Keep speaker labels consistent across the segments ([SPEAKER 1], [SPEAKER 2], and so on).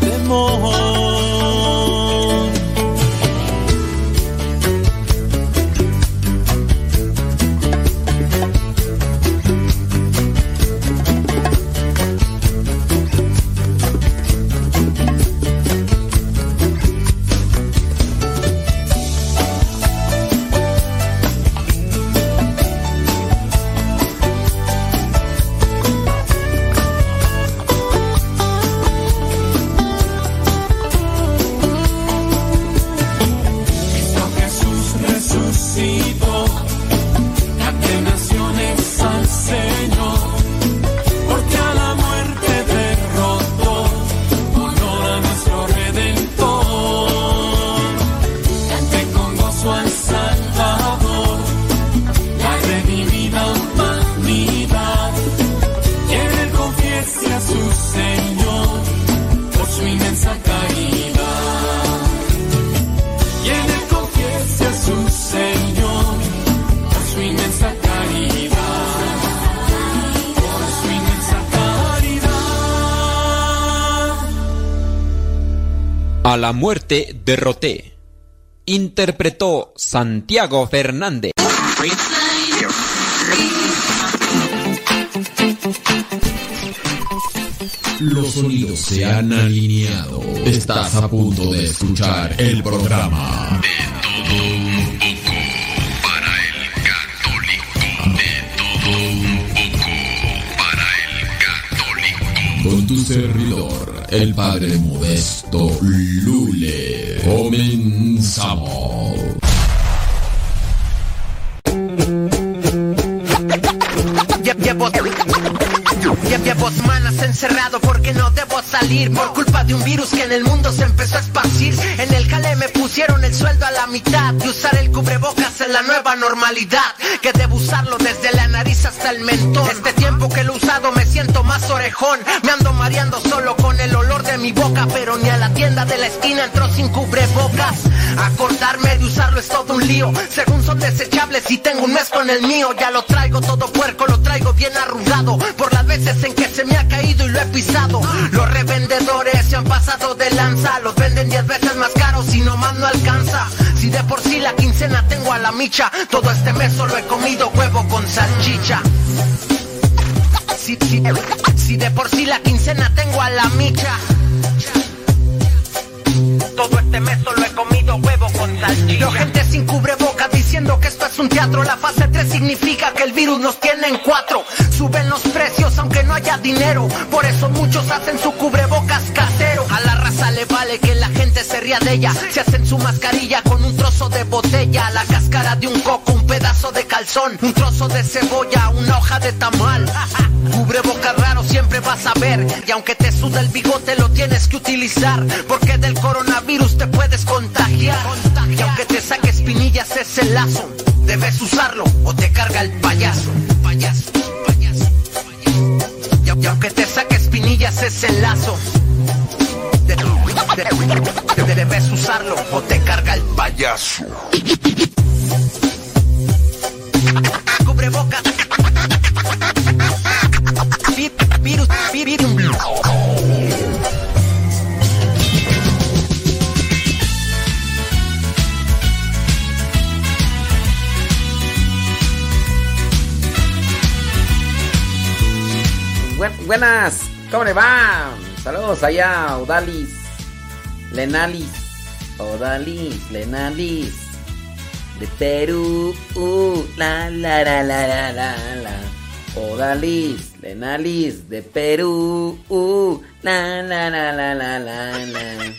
[SPEAKER 1] temor. La muerte
[SPEAKER 2] derroté. Interpretó Santiago Fernández.
[SPEAKER 3] Los sonidos se han alineado. Estás a punto de escuchar el programa de todo un poco para el católico. De todo un poco para el católico. Con tu servidor, el padre modesto Lule. Comenzamos.
[SPEAKER 4] Lle- Llevo, lle- llevo encerrado porque no debo salir Por culpa de un virus que en el mundo se empezó a esparcir En el jale me pusieron el sueldo a la mitad Y usar el cubrebocas es la nueva normalidad Que debo usarlo desde la nariz hasta el mentón Este tiempo que lo he usado me siento más orejón Me ando mareando solo con el olor de mi boca, pero ni a la tienda de la esquina entró sin cubrebocas. Acordarme de usarlo es todo un lío. Según son desechables y tengo un mes con el mío, ya lo traigo todo puerco, lo traigo bien arrugado. Por las veces en que se me ha caído y lo he pisado. Los revendedores se han pasado de lanza, los venden diez veces más caros y nomás no alcanza. Si de por sí la quincena tengo a la micha, todo este mes solo he comido huevo con salchicha. Si, si- si de por sí la quincena tengo a la micha. Todo este mes solo he comido huevo Veo gente sin cubreboca diciendo que esto es un teatro. La fase 3 significa que el virus nos tiene en cuatro. Suben los precios aunque no haya dinero. Por eso muchos hacen su cubrebocas casero. A la raza le vale que la gente se ría de ella. Se hacen su mascarilla con un trozo de botella. La cáscara de un coco, un pedazo de calzón. Un trozo de cebolla, una hoja de tamal. Cubrebocas raro siempre vas a ver. Y aunque te suda el bigote, lo tienes que utilizar. Porque del coronavirus te puedes contagiar. Y aunque te saque espinillas ese lazo, debes usarlo o te carga el payaso. Payaso, payaso, payaso. Y, aunque te saque espinillas ese lazo, de- de- de- debes usarlo o te carga el payaso. Cubrebocas. Vi- Virus, vi- virus.
[SPEAKER 5] Buen- buenas, ¿cómo le va? Saludos allá, Odalis, Lenalis, Odalis, Lenalis, de Perú, uh, la la la la la la la. Odalis, Lenalis, de Perú, uh, la la la la la la la.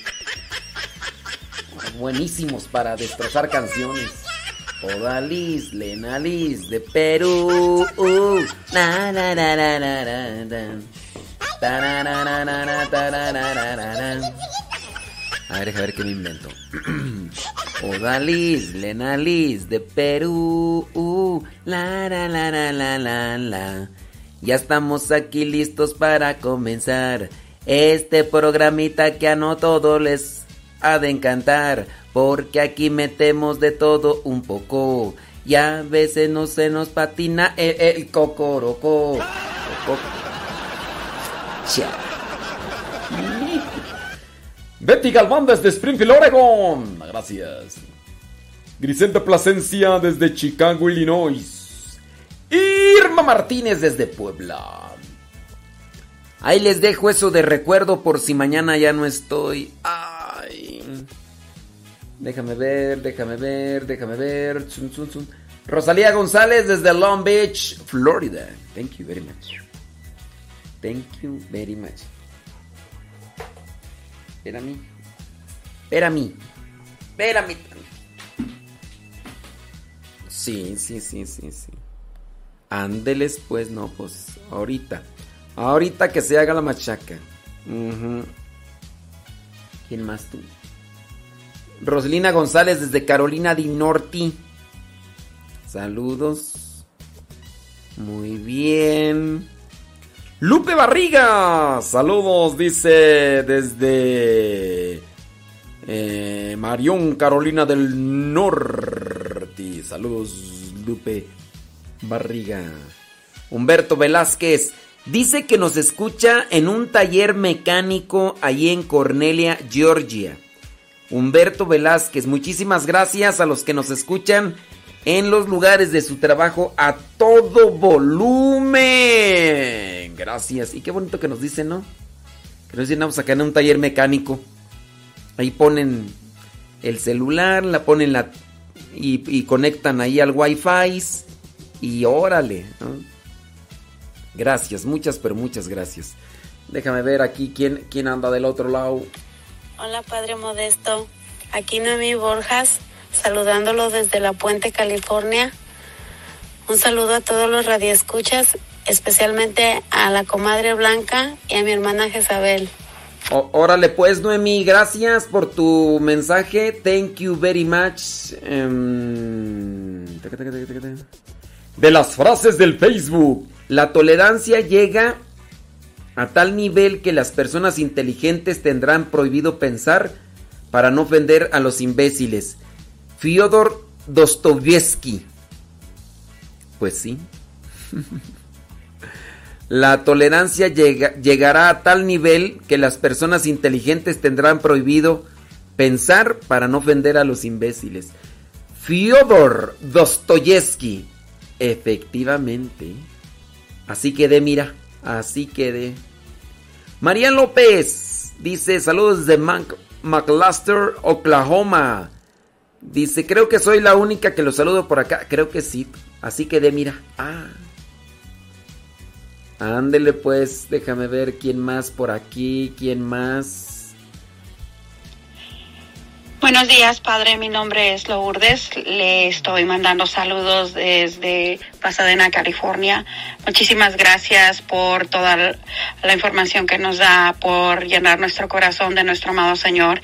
[SPEAKER 5] Buenísimos para destrozar canciones. Odalis, Lenalis de Perú. Uh, na, na, na, na, na, na. A ver, a ver qué me invento. Odalis, Lenalis de Perú. La, la, la, la, la, la, la. Ya estamos aquí listos para comenzar este programita que a no todos les ha de encantar, porque aquí metemos de todo un poco y a veces no se nos patina el, cocoroco. Coco-
[SPEAKER 6] Betty Galván desde Springfield, Oregon. Gracias. Griselda Plasencia desde Chicago, Illinois.
[SPEAKER 5] Irma Martínez desde Puebla. Ahí les dejo eso de recuerdo por si mañana ya no estoy. Ay. Déjame ver, déjame ver, déjame ver. Rosalía González desde Long Beach, Florida. Thank you very much. Thank you very much. Espera a mí. Espera a mí. Espera a mí. Sí, sí, sí, sí, sí. Ándeles, pues no, pues ahorita. Ahorita que se haga la machaca. ¿Quién más tú? Roselina González desde Carolina di Norte. Saludos. Muy bien.
[SPEAKER 6] Lupe Barriga. Saludos, dice desde eh, Marión, Carolina del Norte. Saludos, Lupe Barriga.
[SPEAKER 5] Humberto Velázquez dice que nos escucha en un taller mecánico allí en Cornelia, Georgia. Humberto Velázquez, muchísimas gracias a los que nos escuchan en los lugares de su trabajo a todo volumen. Gracias. Y qué bonito que nos dicen, ¿no? Que nos dicen, vamos acá en un taller mecánico. Ahí ponen el celular, la ponen la y, y conectan ahí al wifi y órale. ¿no? Gracias, muchas, pero muchas gracias. Déjame ver aquí quién, quién anda del otro lado.
[SPEAKER 7] Hola Padre Modesto, aquí Noemí Borjas, saludándolo desde La Puente, California. Un saludo a todos los radioescuchas, especialmente a la comadre Blanca y a mi hermana Jezabel.
[SPEAKER 5] Ó- Órale pues, Noemi, gracias por tu mensaje. Thank you very much. Em.
[SPEAKER 6] De las frases del Facebook.
[SPEAKER 5] La tolerancia llega a tal nivel que las personas inteligentes tendrán prohibido pensar para no ofender a los imbéciles. Fyodor Dostoyevsky. Pues sí. La tolerancia llegará a tal nivel que las personas inteligentes tendrán prohibido pensar para no ofender a los imbéciles. Fyodor Dostoyevsky. Efectivamente. Así quedé, mira. Así quedé. María López dice: Saludos desde McLaster, Oklahoma. Dice: Creo que soy la única que lo saludo por acá. Creo que sí. Así quedé, mira. Ah. Ándele pues, déjame ver quién más por aquí, quién más.
[SPEAKER 8] Buenos días, padre. Mi nombre es Lourdes. Le estoy mandando saludos desde Pasadena, California. Muchísimas gracias por toda la información que nos da, por llenar nuestro corazón de nuestro amado Señor.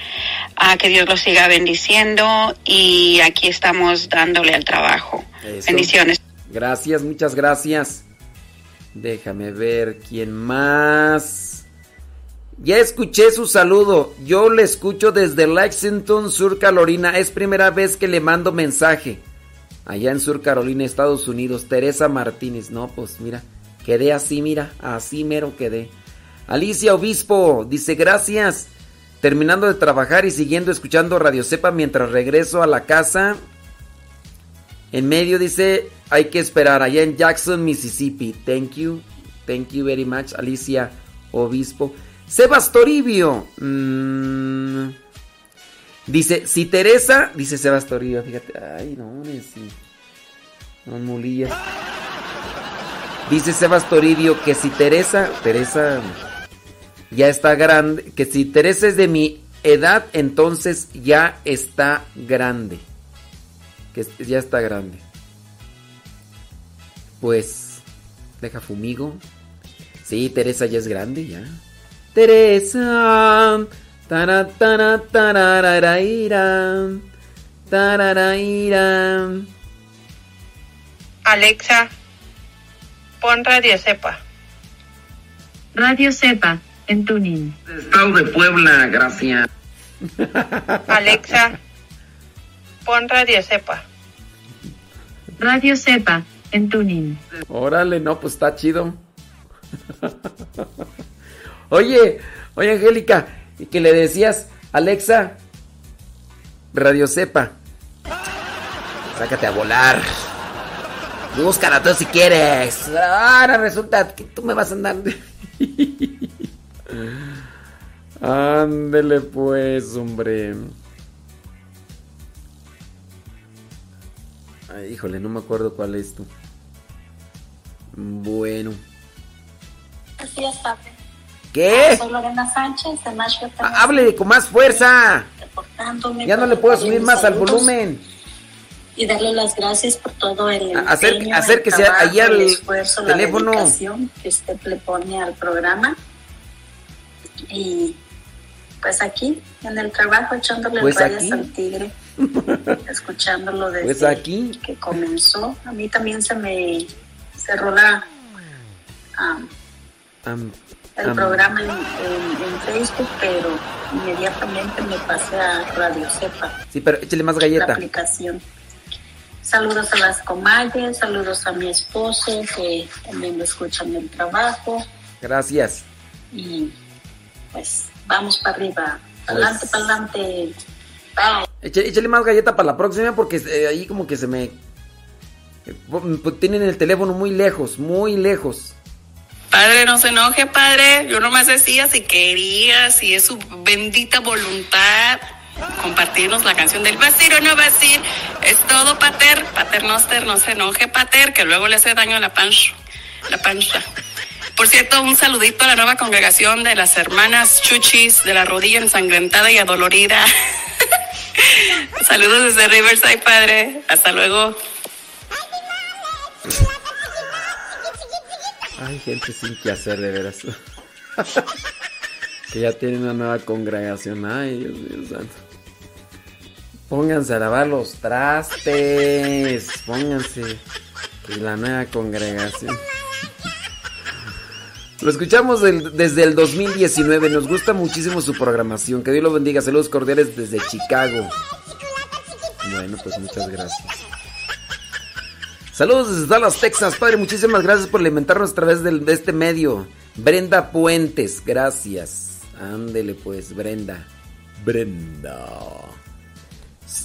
[SPEAKER 8] A que Dios lo siga bendiciendo y aquí estamos dándole al trabajo. Bendiciones.
[SPEAKER 5] Gracias, muchas gracias. Déjame ver quién más. Ya escuché su saludo. Yo le escucho desde Lexington, Sur Carolina. Es primera vez que le mando mensaje. Allá en Sur Carolina, Estados Unidos. Teresa Martínez. No, pues mira. Quedé así, mira. Así mero quedé. Alicia Obispo dice gracias. Terminando de trabajar y siguiendo escuchando Radio Cepa mientras regreso a la casa. En medio dice, hay que esperar allá en Jackson, Mississippi. Thank you. Thank you very much, Alicia Obispo. Sebas Toribio. Mm. dice, si Teresa, dice Sebas Toribio, fíjate, ay, no, sí. No, mulillas. Dice Sebas Toribio que si Teresa, Teresa ya está grande, que si Teresa es de mi edad, entonces ya está grande. Que ya está grande. Pues, deja fumigo. Sí, Teresa ya es grande, ya. Teresa.
[SPEAKER 8] Alexa, pon Radio Cepa.
[SPEAKER 9] Radio Cepa, en Tuning.
[SPEAKER 5] Estado de Puebla, gracias.
[SPEAKER 8] Alexa, pon Radio Cepa.
[SPEAKER 9] Radio Cepa, en Tuning.
[SPEAKER 5] Órale, no, pues está chido. Oye, oye Angélica, y que le decías, Alexa, Radio Cepa. Sácate a volar. Búscala tú si quieres. Ahora resulta que tú me vas a andar. Ándele pues, hombre. Ay, híjole, no me acuerdo cuál es tú. Bueno.
[SPEAKER 10] Así es, papi.
[SPEAKER 5] ¿Qué?
[SPEAKER 10] Soy Lorena Sánchez de Nashville.
[SPEAKER 5] Con más fuerza. Ya no le puedo subir más al volumen.
[SPEAKER 10] Y darle las gracias por todo el
[SPEAKER 5] empeño, acérquese el ahí al
[SPEAKER 10] esfuerzo,
[SPEAKER 5] teléfono.
[SPEAKER 10] La que usted le pone al programa. Y pues aquí, en el trabajo, echándole
[SPEAKER 5] pues
[SPEAKER 10] rayas
[SPEAKER 5] aquí.
[SPEAKER 10] al tigre. escuchándolo desde
[SPEAKER 5] pues aquí.
[SPEAKER 10] que comenzó. A mí también se me cerró la... Um,
[SPEAKER 5] um,
[SPEAKER 10] el programa en, en, en, Facebook, pero inmediatamente me pasé a Radio Cepa.
[SPEAKER 5] Sí, pero échale más galleta.
[SPEAKER 10] La aplicación. Saludos a las comadres, saludos a mi esposo que también lo escuchan en el trabajo.
[SPEAKER 5] Gracias.
[SPEAKER 10] Y pues vamos para arriba. Adelante, pues, para adelante. Bye.
[SPEAKER 5] Échale, échale, más galleta para la próxima porque eh, ahí como que se me... Eh, tienen el teléfono muy lejos, muy lejos.
[SPEAKER 8] Padre, no se enoje, padre. Yo nomás decía si quería, si es su bendita voluntad compartirnos la canción del vacío no vacío. Es todo, pater. Paternoster, no se enoje, pater, que luego le hace daño a la pancha. La pancha. Por cierto, un saludito a la nueva congregación de las hermanas Chuchis de la rodilla ensangrentada y adolorida. Saludos desde Riverside, padre. Hasta luego.
[SPEAKER 5] Hay gente sin que hacer, de veras. que ya tiene una nueva congregación. Ay, Dios mío santo. Pónganse a lavar los trastes. Pónganse. Que la nueva congregación. Lo escuchamos del- desde el 2019. Nos gusta muchísimo su programación. Que Dios lo bendiga. Saludos cordiales desde Chicago. Bueno, pues muchas gracias. Saludos desde Dallas, Texas. Padre, muchísimas gracias por alimentarnos a través de este medio. Brenda Puentes, gracias. Ándele pues, Brenda. Brenda.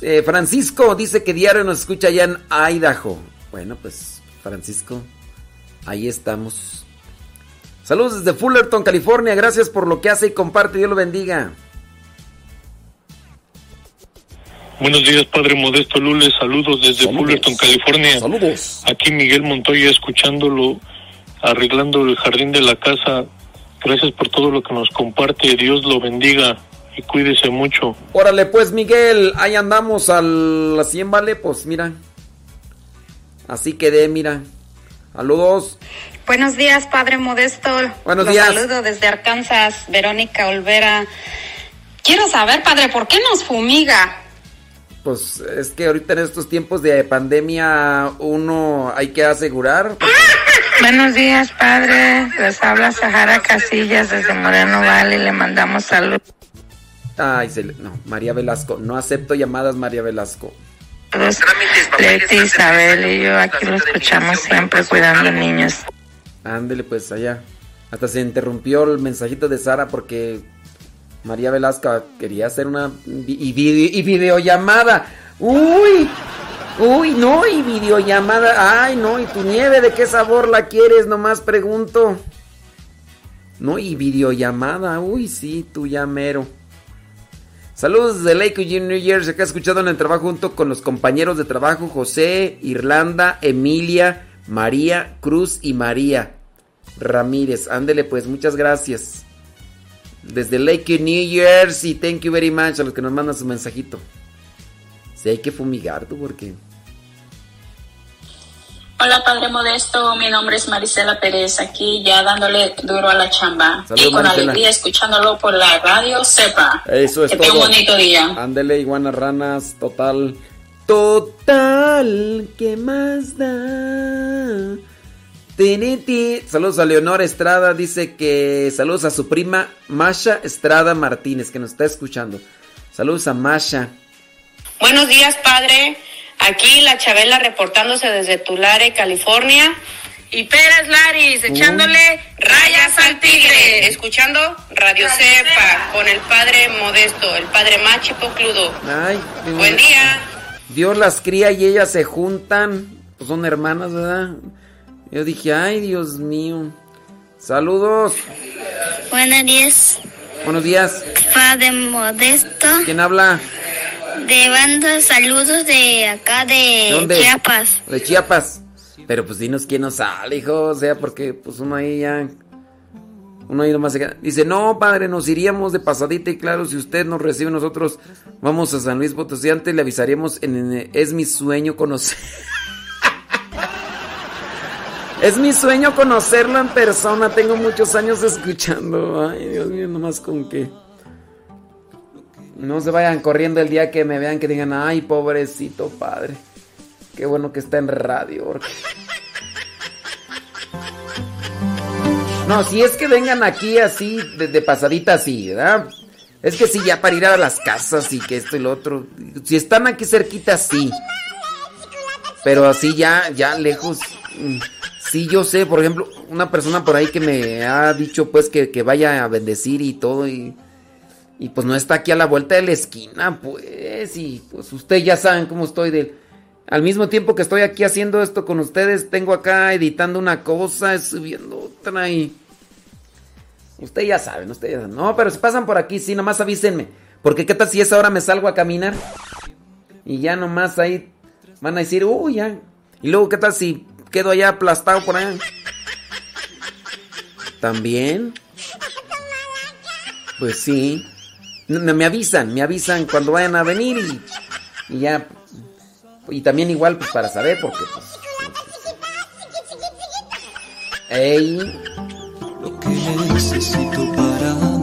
[SPEAKER 5] Eh, Francisco dice que diario nos escucha allá en Idaho. Bueno, pues, Francisco, ahí estamos. Saludos desde Fullerton, California. Gracias por lo que hace y comparte. Dios lo bendiga.
[SPEAKER 11] Buenos días, Padre Modesto Lule. Saludos desde
[SPEAKER 5] Saludos.
[SPEAKER 11] Fullerton, California.
[SPEAKER 5] Saludos.
[SPEAKER 11] Aquí Miguel Montoya escuchándolo, arreglando el jardín de la casa. Gracias por todo lo que nos comparte. Dios lo bendiga y cuídese mucho.
[SPEAKER 5] Órale, pues, Miguel. Ahí andamos al la 100, vale. Pues, mira. Así quedé, mira. Saludos.
[SPEAKER 12] Buenos días, Padre Modesto.
[SPEAKER 5] Buenos
[SPEAKER 12] Los
[SPEAKER 5] días.
[SPEAKER 12] saludo desde Arkansas, Verónica Olvera. Quiero saber, Padre, ¿por qué nos fumiga?
[SPEAKER 5] Pues es que ahorita en estos tiempos de pandemia uno hay que asegurar.
[SPEAKER 13] Buenos días, padre. Les habla Sahara Casillas desde Moreno Valley. Le mandamos salud.
[SPEAKER 5] Ay, se le- no, María Velasco. No acepto llamadas, María Velasco.
[SPEAKER 13] Leti, Isabel y yo aquí lo escuchamos siempre cuidando niños.
[SPEAKER 5] Ándele pues allá. Hasta se interrumpió el mensajito de Sara porque María Velasco quería hacer una y, vide- y videollamada. Uy, uy, no, y videollamada. Ay, no, y tu nieve, ¿de qué sabor la quieres? Nomás pregunto. No, y videollamada. Uy, sí, tu llamero. Saludos desde Lake New Jersey. Acá escuchado en el trabajo junto con los compañeros de trabajo José, Irlanda, Emilia, María, Cruz y María Ramírez. Ándele pues, muchas gracias. Desde Lake New Jersey, thank you very much a los que nos mandan su mensajito. Si hay que fumigar tú, porque.
[SPEAKER 10] Hola Padre Modesto, mi nombre es Marisela Pérez, aquí ya dándole duro a la chamba
[SPEAKER 5] Saludos,
[SPEAKER 10] y con
[SPEAKER 5] Marisela.
[SPEAKER 10] alegría escuchándolo por la radio Sepa.
[SPEAKER 5] Eso es
[SPEAKER 10] que
[SPEAKER 5] todo.
[SPEAKER 10] tenga un bonito día.
[SPEAKER 5] Ándele, iguanas ranas, total. Total, ¿qué más da? Tiniti. Saludos a Leonor Estrada, dice que saludos a su prima Masha Estrada Martínez, que nos está escuchando. Saludos a Masha.
[SPEAKER 14] Buenos días, padre. Aquí la Chabela reportándose desde Tulare, California. Y Pérez Laris echándole rayas al tigre. Escuchando Radio Cepa con el padre Modesto, el padre Machi Pocludo.
[SPEAKER 5] Ay,
[SPEAKER 14] Buen día.
[SPEAKER 5] Dios las cría y ellas se juntan. Pues son hermanas, ¿verdad? Yo dije, ay, Dios mío. Saludos.
[SPEAKER 15] Buenos días,
[SPEAKER 5] Buenos días.
[SPEAKER 15] Padre Modesto.
[SPEAKER 5] ¿Quién habla?
[SPEAKER 15] De banda saludos de acá de. Chiapas.
[SPEAKER 5] De Chiapas. Pero pues dinos quién nos sale, hijo. O sea, porque pues uno ahí ya. Uno ahí nomás se queda. Dice, no, padre, nos iríamos de pasadita y claro, si usted nos recibe, nosotros vamos a San Luis Potosí. Antes le avisaríamos en, en- Es mi sueño conocer. Es mi sueño conocerlo en persona. Tengo muchos años escuchando. Ay, Dios mío, nomás con que. No se vayan corriendo el día que me vean que digan, ay, pobrecito padre. Qué bueno que está en radio. No, si es que vengan aquí así, de, de pasadita así, ¿verdad? Es que sí, ya para ir a las casas y que esto y lo otro. Si están aquí cerquita, sí. Pero así ya, ya lejos. Sí, yo sé, por ejemplo, una persona por ahí que me ha dicho pues que, vaya a bendecir y todo y... Y pues no está aquí a la vuelta de la esquina, pues. Y pues ustedes ya saben cómo estoy de... Al mismo tiempo que estoy aquí haciendo esto con ustedes, tengo acá editando una cosa, subiendo otra y... Ustedes ya saben, ustedes ya saben. No, pero si pasan por aquí, sí, nomás avísenme. Porque qué tal si esa hora me salgo a caminar. Y ya nomás ahí van a decir, uy, ya. Y luego qué tal si quedo allá aplastado por allá. También. Pues sí. Me avisan, me avisan cuando vayan a venir y, y ya. Y también igual pues para saber porque pues. Ey.
[SPEAKER 1] Lo que necesito
[SPEAKER 5] para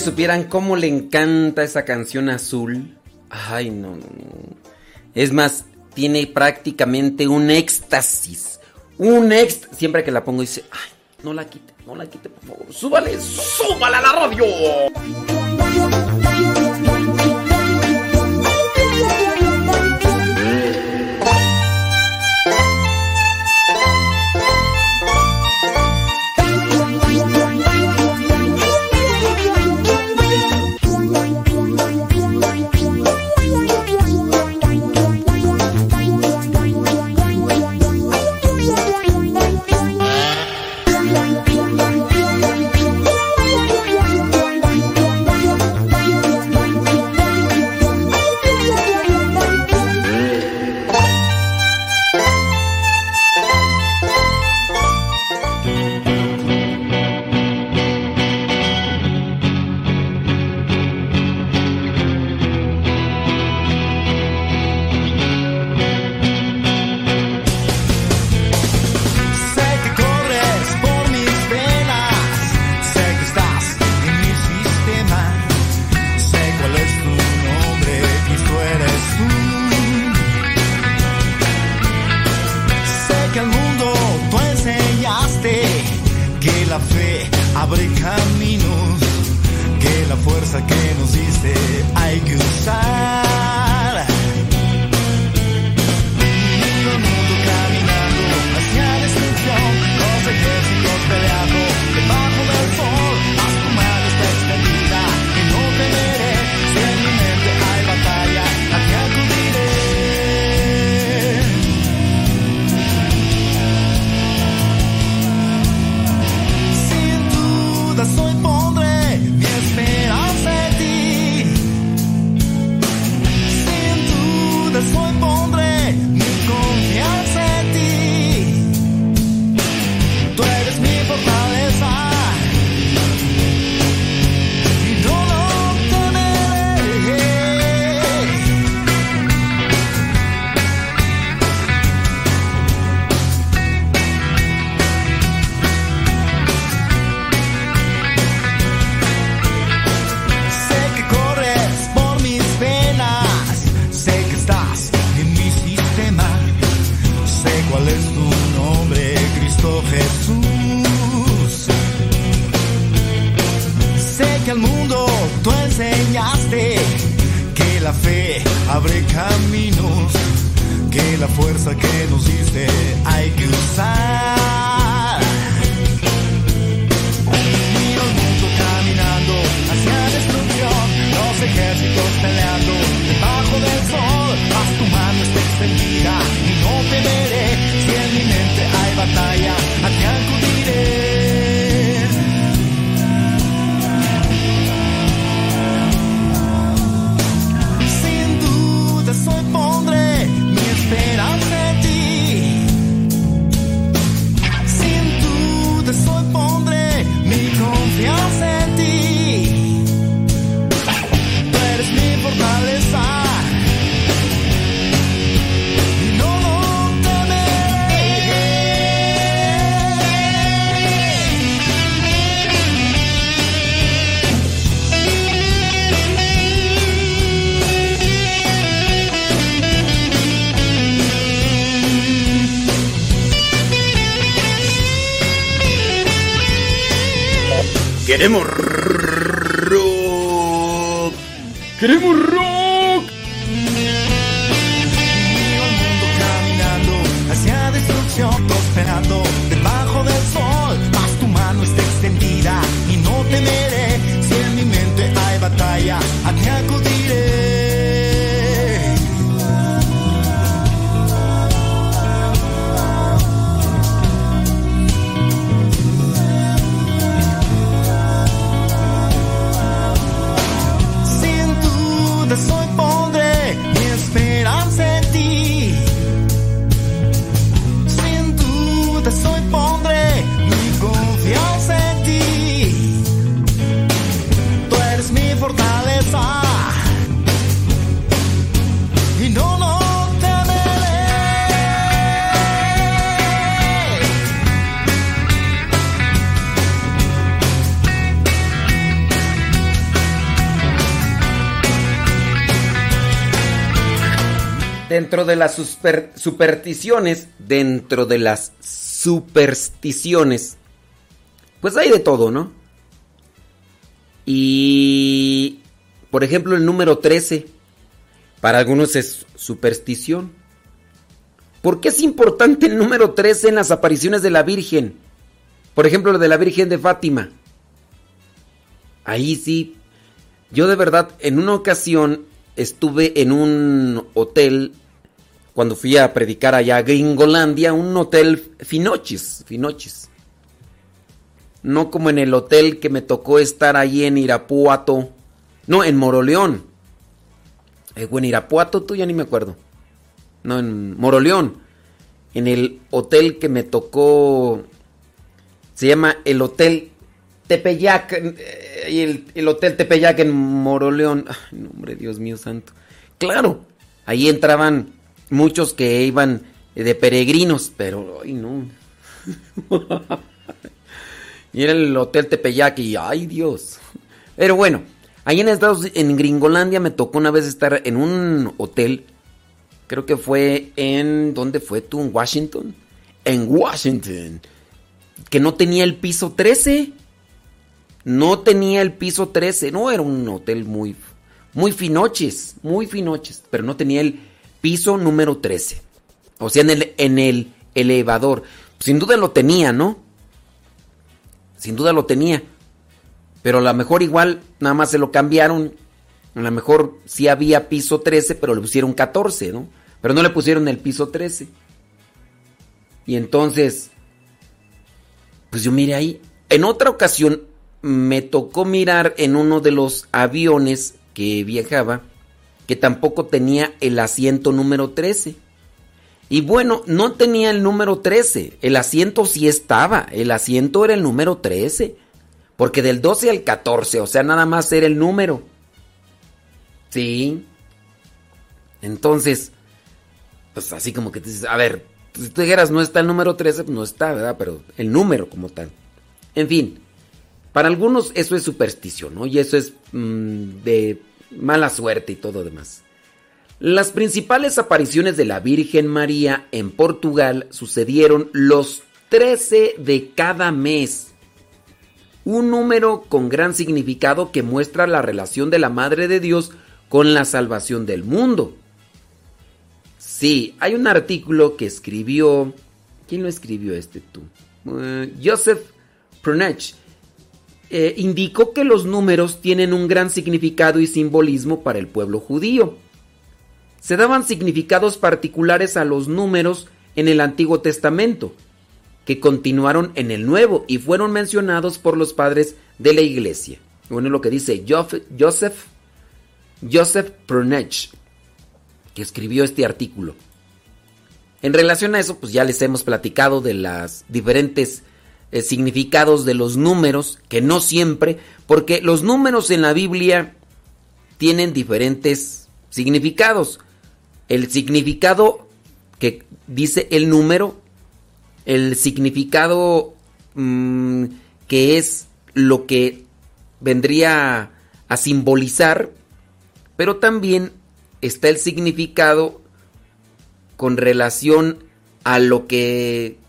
[SPEAKER 16] supieran cómo le encanta esa canción azul. Ay, no, no, no. Es más, tiene prácticamente un éxtasis. Un éxtasis. Siempre que la pongo dice, ay, no la quite, no la quite, por favor. Súbale, súbale a la radio.
[SPEAKER 17] Abre caminos, que la fuerza que nos diste hay que usar.
[SPEAKER 16] Miro el mundo caminando hacia destrucción, los ejércitos peleando debajo del sol. Haz tu mano está extendida
[SPEAKER 5] Queremos rock. Queremos rock. Dentro de las super- supersticiones, dentro de las supersticiones, pues hay de todo, ¿no? Y, por ejemplo, el número 13, para algunos es superstición. ¿Por qué es importante el número 13 en las apariciones de la Virgen? Por ejemplo, lo de la Virgen de Fátima. Ahí sí, yo de verdad, en una ocasión estuve en un hotel cuando fui a predicar allá a Gringolandia, un hotel finochis, finochis. No como en el hotel que me tocó estar ahí en Irapuato. No, en Moroleón. Eh, bueno, Irapuato, tú ya ni me acuerdo. No, en Moroleón. En el hotel que me tocó. Se llama el Hotel Tepeyac. eh, el, el Hotel Tepeyac en Moroleón. Ay, no, hombre, Dios mío santo. Claro, ahí entraban muchos que iban de peregrinos, pero, ay, no. y era el Hotel Tepeyac y, ay, Dios. Pero bueno, ahí en Estados en Gringolandia me tocó una vez estar en un hotel. Creo que fue en. ¿Dónde fue tú? ¿En Washington? En Washington. Que no tenía el piso 13. No tenía el piso 13. No, era un hotel muy. Muy finoches. Muy finoches. Pero no tenía el piso número 13. O sea, en el, en el elevador. Sin duda lo tenía, ¿no? Sin duda lo tenía. Pero a lo mejor igual nada más se lo cambiaron. A lo mejor sí había piso 13, pero le pusieron 14, ¿no? Pero no le pusieron el piso 13. Y entonces, pues yo miré ahí. En otra ocasión me tocó mirar en uno de los aviones que viajaba que tampoco tenía el asiento número 13. Y bueno, no tenía el número 13. El asiento sí estaba. El asiento era el número 13. Porque del 12 al 14, o sea, nada más era el número. Sí. Entonces, pues así como que te dices, a ver, si tú dijeras no está el número 13, pues no está, ¿verdad? Pero el número como tal. En fin, para algunos eso es superstición, ¿no? Y eso es mm, de mala suerte y todo demás. Las principales apariciones de la Virgen María en Portugal sucedieron los 13 de cada mes. un número con gran significado que muestra la relación de la Madre de Dios con la salvación del mundo. Sí, hay un artículo que escribió... ¿Quién lo escribió este tú? Eh, Joseph Prunech. Eh, indicó que los números tienen un gran significado y simbolismo para el pueblo judío. Se daban significados particulares a los números en el Antiguo Testamento, que continuaron en el Nuevo y fueron mencionados por los padres de la iglesia. Bueno, lo que dice Joseph, Joseph Prunech, que escribió este artículo. En relación a eso, pues ya les hemos platicado de las diferentes eh, significados de los números, que no siempre, porque los números en la Biblia tienen diferentes significados. El significado que dice el número, el significado mm, que es lo que vendría a simbolizar, pero también está el significado con relación a lo que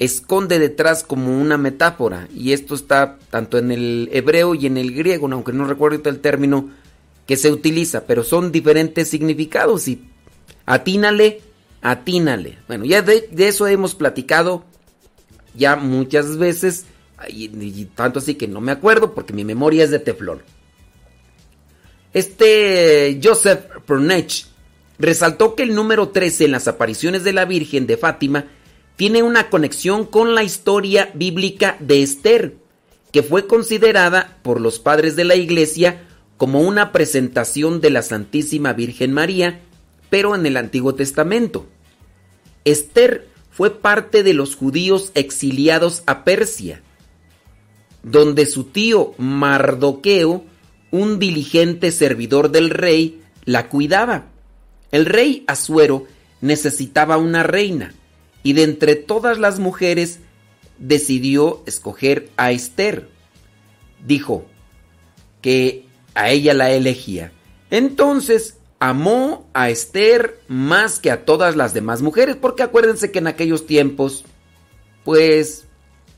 [SPEAKER 5] esconde detrás como una metáfora. Y esto está tanto en el hebreo y en el griego, aunque no recuerdo el término que se utiliza, pero son diferentes significados y atínale, atínale. Bueno, ya de, eso hemos platicado ya muchas veces y, tanto así que no me acuerdo porque mi memoria es de teflón. Este Joseph Prunech resaltó que el número 13 en las apariciones de la Virgen de Fátima tiene una conexión con la historia bíblica de Esther, que fue considerada por los padres de la Iglesia como una presentación de la Santísima Virgen María, pero en el Antiguo Testamento. Esther fue parte de los judíos exiliados a Persia, donde su tío Mardoqueo, un diligente servidor del rey, la cuidaba. El rey Asuero necesitaba una reina, y de entre todas las mujeres decidió escoger a Esther. Dijo que a ella la elegía. Entonces amó a Esther más que a todas las demás mujeres, porque acuérdense que en aquellos tiempos, pues,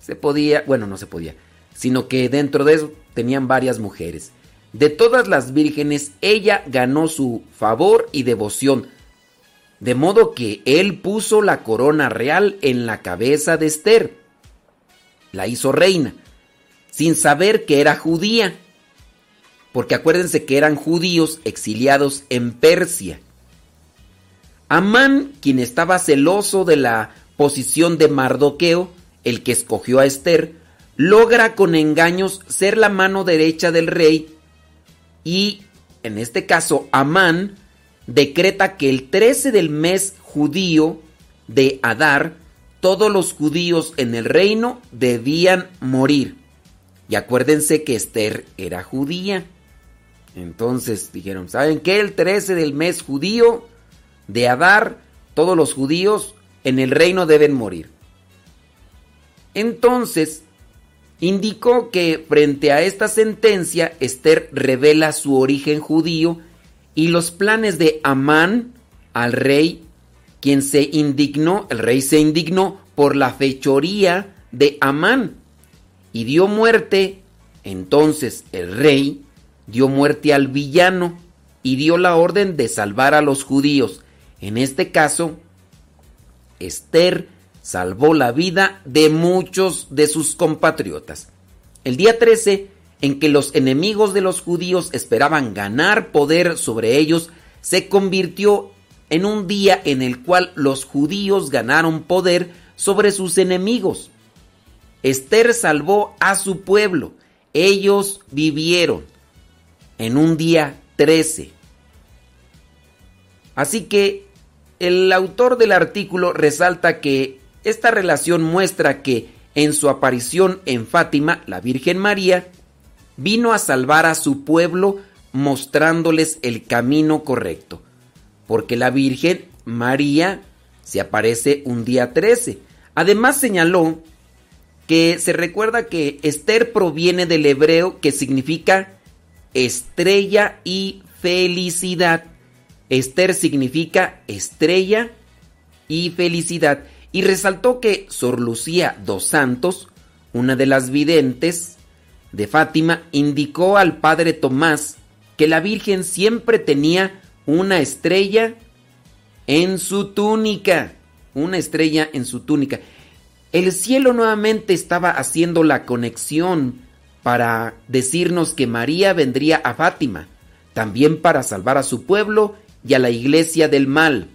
[SPEAKER 5] se podía, bueno, no se podía, sino que dentro de eso tenían varias mujeres. De todas las vírgenes, ella ganó su favor y devoción, de modo que él puso la corona real en la cabeza de Esther. La hizo reina, sin saber que era judía. Porque acuérdense que eran judíos exiliados en Persia. Amán, quien estaba celoso de la posición de Mardoqueo, el que escogió a Esther, logra con engaños ser la mano derecha del rey y, en este caso, Amán decreta que el 13 del mes judío de Adar, todos los judíos en el reino debían morir. Y acuérdense que Esther era judía. Entonces dijeron, ¿saben qué? El 13 del mes judío de Adar, todos los judíos en el reino deben morir. Entonces, indicó que frente a esta sentencia, Esther revela su origen judío y los planes de Amán al rey, quien se indignó, el rey se indignó por la fechoría de Amán y dio muerte. Entonces el rey dio muerte al villano y dio la orden de salvar a los judíos. En este caso, Esther salvó la vida de muchos de sus compatriotas. El día 13, en que los enemigos de los judíos esperaban ganar poder sobre ellos, se convirtió en un día en el cual los judíos ganaron poder sobre sus enemigos. Esther salvó a su pueblo. Ellos vivieron en un día 13. Así que el autor del artículo resalta que esta relación muestra que en su aparición en Fátima, la Virgen María vino a salvar a su pueblo mostrándoles el camino correcto. Porque la Virgen María se aparece un día 13. Además señaló que se recuerda que Esther proviene del hebreo que significa estrella y felicidad. Esther significa estrella y felicidad. Y resaltó que Sor Lucía dos Santos, una de las videntes, de Fátima indicó al padre Tomás que la Virgen siempre tenía una estrella en su túnica, una estrella en su túnica. El cielo nuevamente estaba haciendo la conexión para decirnos que María vendría a Fátima, también para salvar a su pueblo y a la iglesia del mal.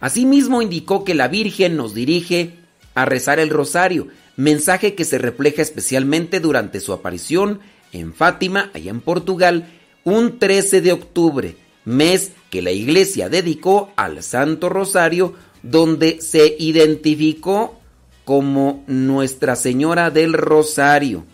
[SPEAKER 5] Asimismo indicó que la Virgen nos dirige a rezar el rosario, mensaje que se refleja especialmente durante su aparición en Fátima, allá en Portugal, un 13 de octubre, mes que la iglesia dedicó al Santo Rosario, donde se identificó como Nuestra Señora del Rosario.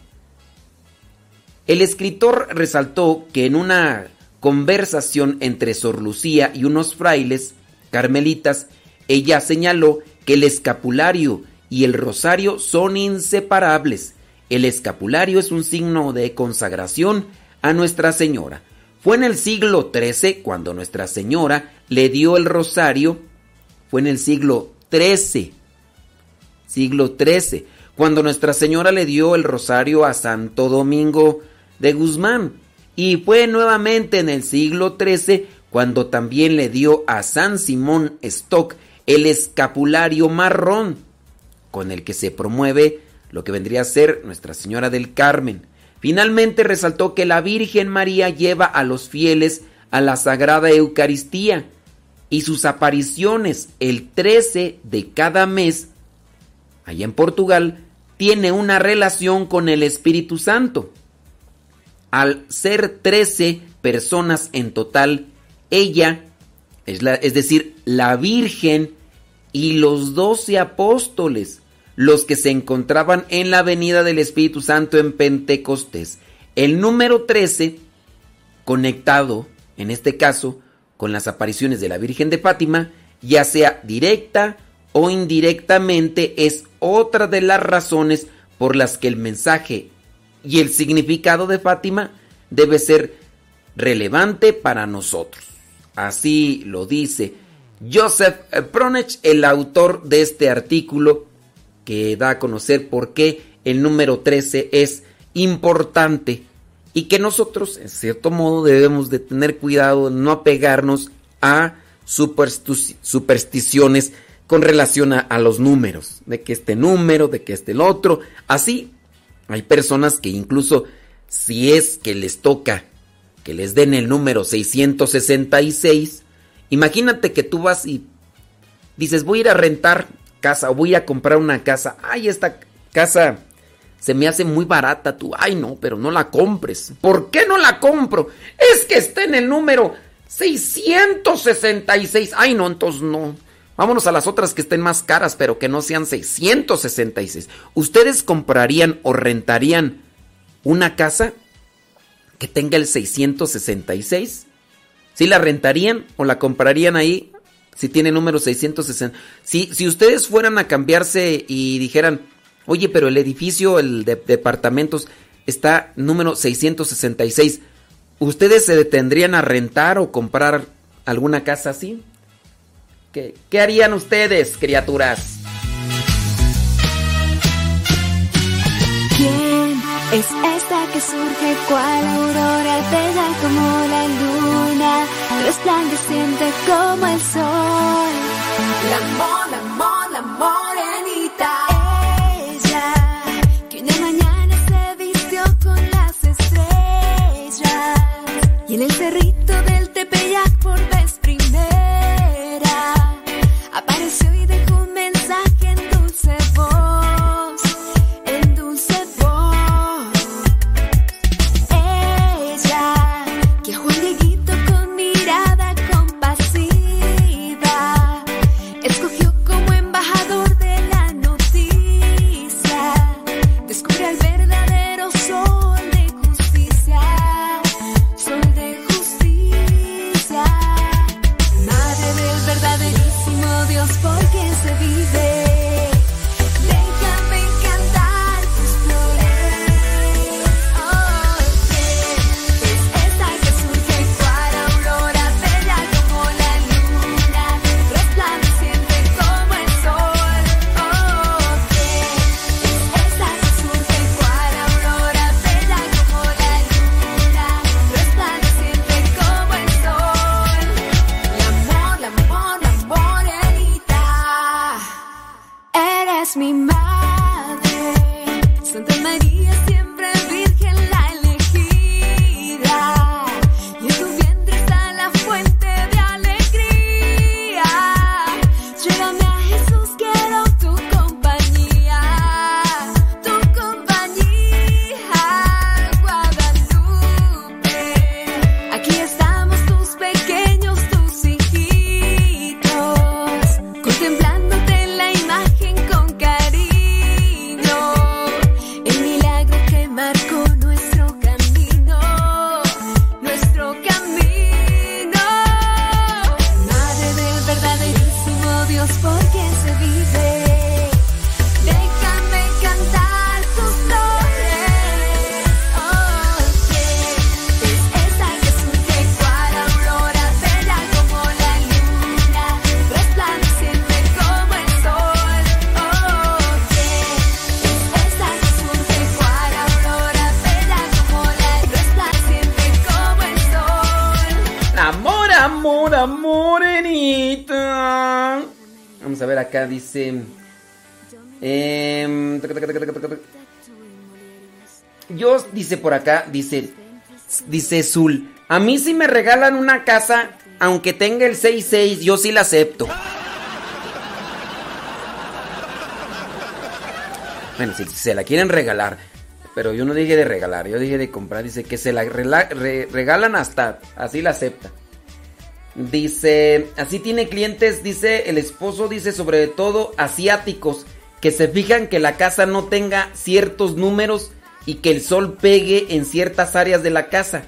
[SPEAKER 5] El escritor resaltó que en una conversación entre Sor Lucía y unos frailes carmelitas, ella señaló que el escapulario y el rosario son inseparables. El escapulario es un signo de consagración a Nuestra Señora. Fue en el siglo XIII cuando Nuestra Señora le dio el rosario. Fue en el siglo XIII. Siglo XIII. Cuando Nuestra Señora le dio el rosario a Santo Domingo de Guzmán. Y fue nuevamente en el siglo XIII cuando también le dio a San Simón Stock el escapulario marrón, con el que se promueve lo que vendría a ser Nuestra Señora del Carmen. Finalmente resaltó que la Virgen María lleva a los fieles a la Sagrada Eucaristía y sus apariciones el 13 de cada mes, allá en Portugal, tiene una relación con el Espíritu Santo. Al ser 13 personas en total, ella, es, la, es decir, la Virgen y los doce apóstoles, los que se encontraban en la venida del Espíritu Santo en Pentecostés. El número 13, conectado, en este caso, con las apariciones de la Virgen de Fátima, ya sea directa o indirectamente, es otra de las razones por las que el mensaje y el significado de Fátima debe ser relevante para nosotros. Así lo dice Joseph Pronech, el autor de este artículo que da a conocer por qué el número 13 es importante y que nosotros, en cierto modo, debemos de tener cuidado de no apegarnos a supersticiones con relación a, a, los números, de que este número, de que este el otro. Así, hay personas que incluso si es que les toca que les den el número 666, imagínate que tú vas y dices, voy a ir a rentar casa voy a comprar una casa. Ay, esta casa se me hace muy barata. Tú, ay, no, pero no la compres. ¿Por qué no la compro? Es que está en el número 666. Ay, no, entonces no. Vámonos a las otras que estén más caras, pero que no sean 666. ¿Ustedes comprarían o rentarían una casa que tenga el 666? ¿Sí la rentarían o la comprarían ahí si tiene número 660? Si, si ustedes fueran a cambiarse y dijeran, oye, pero el edificio, el de departamentos, está número 666, ¿ustedes se detendrían a rentar o comprar alguna casa así? ¿Qué, qué harían ustedes, criaturas?
[SPEAKER 18] ¿Quién es esta que surge cual aurora bella como la luna, resplandeciente como el sol?
[SPEAKER 5] Dice por acá, dice. Dice Zul. A mí si me regalan una casa, aunque tenga el 6-6, yo sí la acepto. Bueno, si se la quieren regalar. Pero yo no dije de regalar, yo dije de comprar. Dice que se la regalan hasta, así la acepta. Dice, así tiene clientes, dice el esposo, dice sobre todo asiáticos, que se fijan que la casa no tenga ciertos números y que el sol pegue en ciertas áreas de la casa.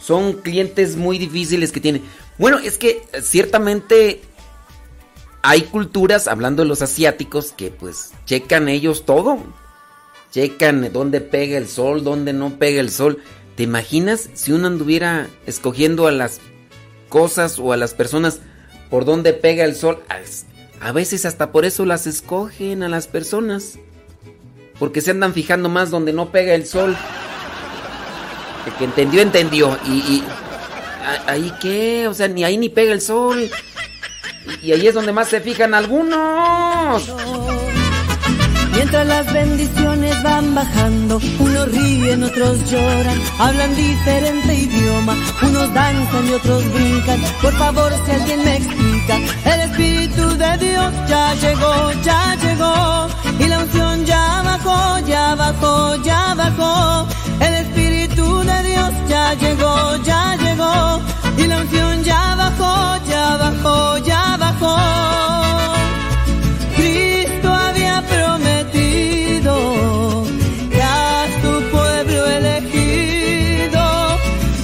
[SPEAKER 5] Son clientes muy difíciles que tiene. Bueno, es que eh, ciertamente hay culturas, hablando de los asiáticos, que pues checan ellos todo. Checan dónde pega el sol, dónde no pega el sol. ¿Te imaginas si uno anduviera escogiendo a las cosas o a las personas por dónde pega el sol? A veces hasta por eso las escogen a las personas. Porque se andan fijando más donde no pega el sol. El que entendió, entendió. Y, ahí qué, o sea, ni ahí ni pega el sol. Y, y ahí es donde más se fijan algunos.
[SPEAKER 18] Mientras las bendiciones van bajando, unos ríen, otros lloran, hablan diferente idioma, unos danzan y otros brincan. Por favor, si alguien me explica, el Espíritu de Dios ya llegó, ya llegó, y la unción ya bajó, ya bajó, ya bajó. El Espíritu de Dios ya llegó, ya llegó, y la unción ya bajó, ya bajó, ya bajó. Cristo había prometido que a su pueblo elegido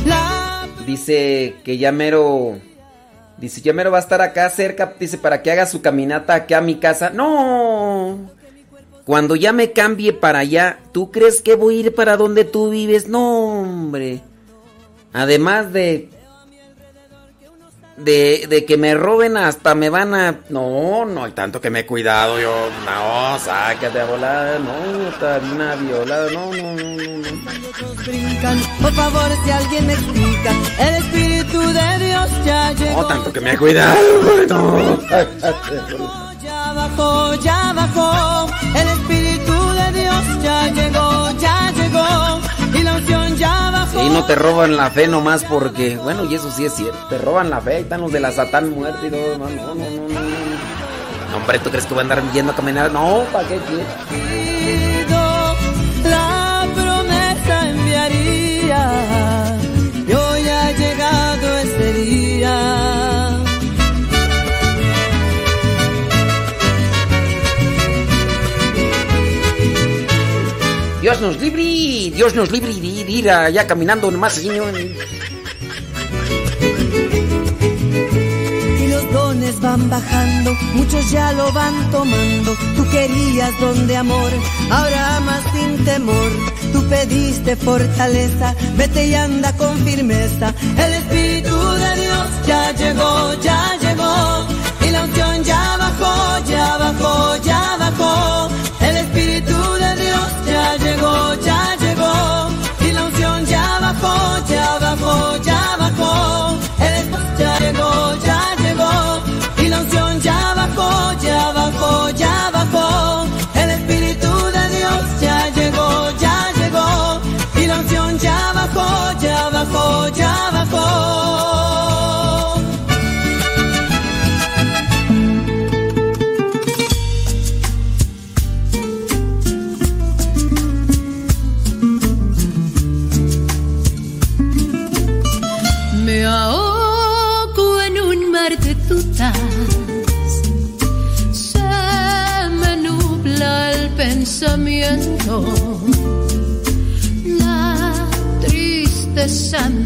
[SPEAKER 18] la
[SPEAKER 5] Dice que ya mero. Dice, ya mero va a estar acá cerca. Dice, para que haga su caminata aquí a mi casa. No. Cuando ya me cambie para allá, ¿tú crees que voy a ir para donde tú vives? No, hombre. Además de. De, de que me roben hasta me van a... No, no hay tanto que me he cuidado yo. No, sácate a volar. No, está una violada. No, no, no, no.
[SPEAKER 18] Por favor, si alguien me explica, el Espíritu de Dios ya llegó.
[SPEAKER 5] No, tanto que me he cuidado. No.
[SPEAKER 18] Ya bajó, ya bajó. El Y
[SPEAKER 5] no te roban la fe nomás porque, bueno, y eso sí es cierto, te roban la fe, ahí están los de la Satán muerte y todo, no, no, no, no. No, hombre, ¿tú crees que voy a andar yendo a caminar? No, ¿para qué quieres?
[SPEAKER 18] La promesa enviaría.
[SPEAKER 5] Dios nos libre, Dios nos libre de ir, allá caminando nomás, señor.
[SPEAKER 18] Y los dones van bajando, muchos ya lo van tomando. Tú querías don de amor, ahora amas sin temor. Tú pediste fortaleza, vete y anda con firmeza. El Espíritu de Dios ya llegó, ya llegó. Y la unción ya bajó, ya bajó, ya bajó.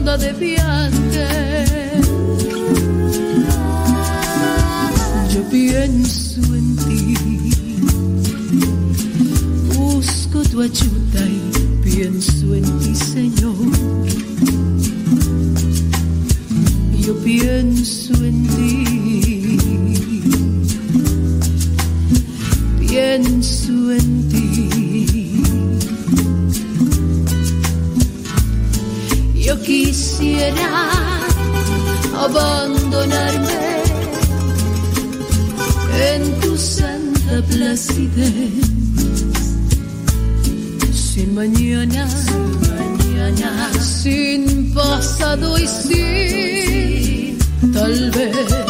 [SPEAKER 19] anda de viaje. Yo pienso en ti, busco tu ayuda y pienso en ti, Señor. Yo pienso abandonarme en tu santa placidez. Sin mañana, sin sin pasado y sin tal vez.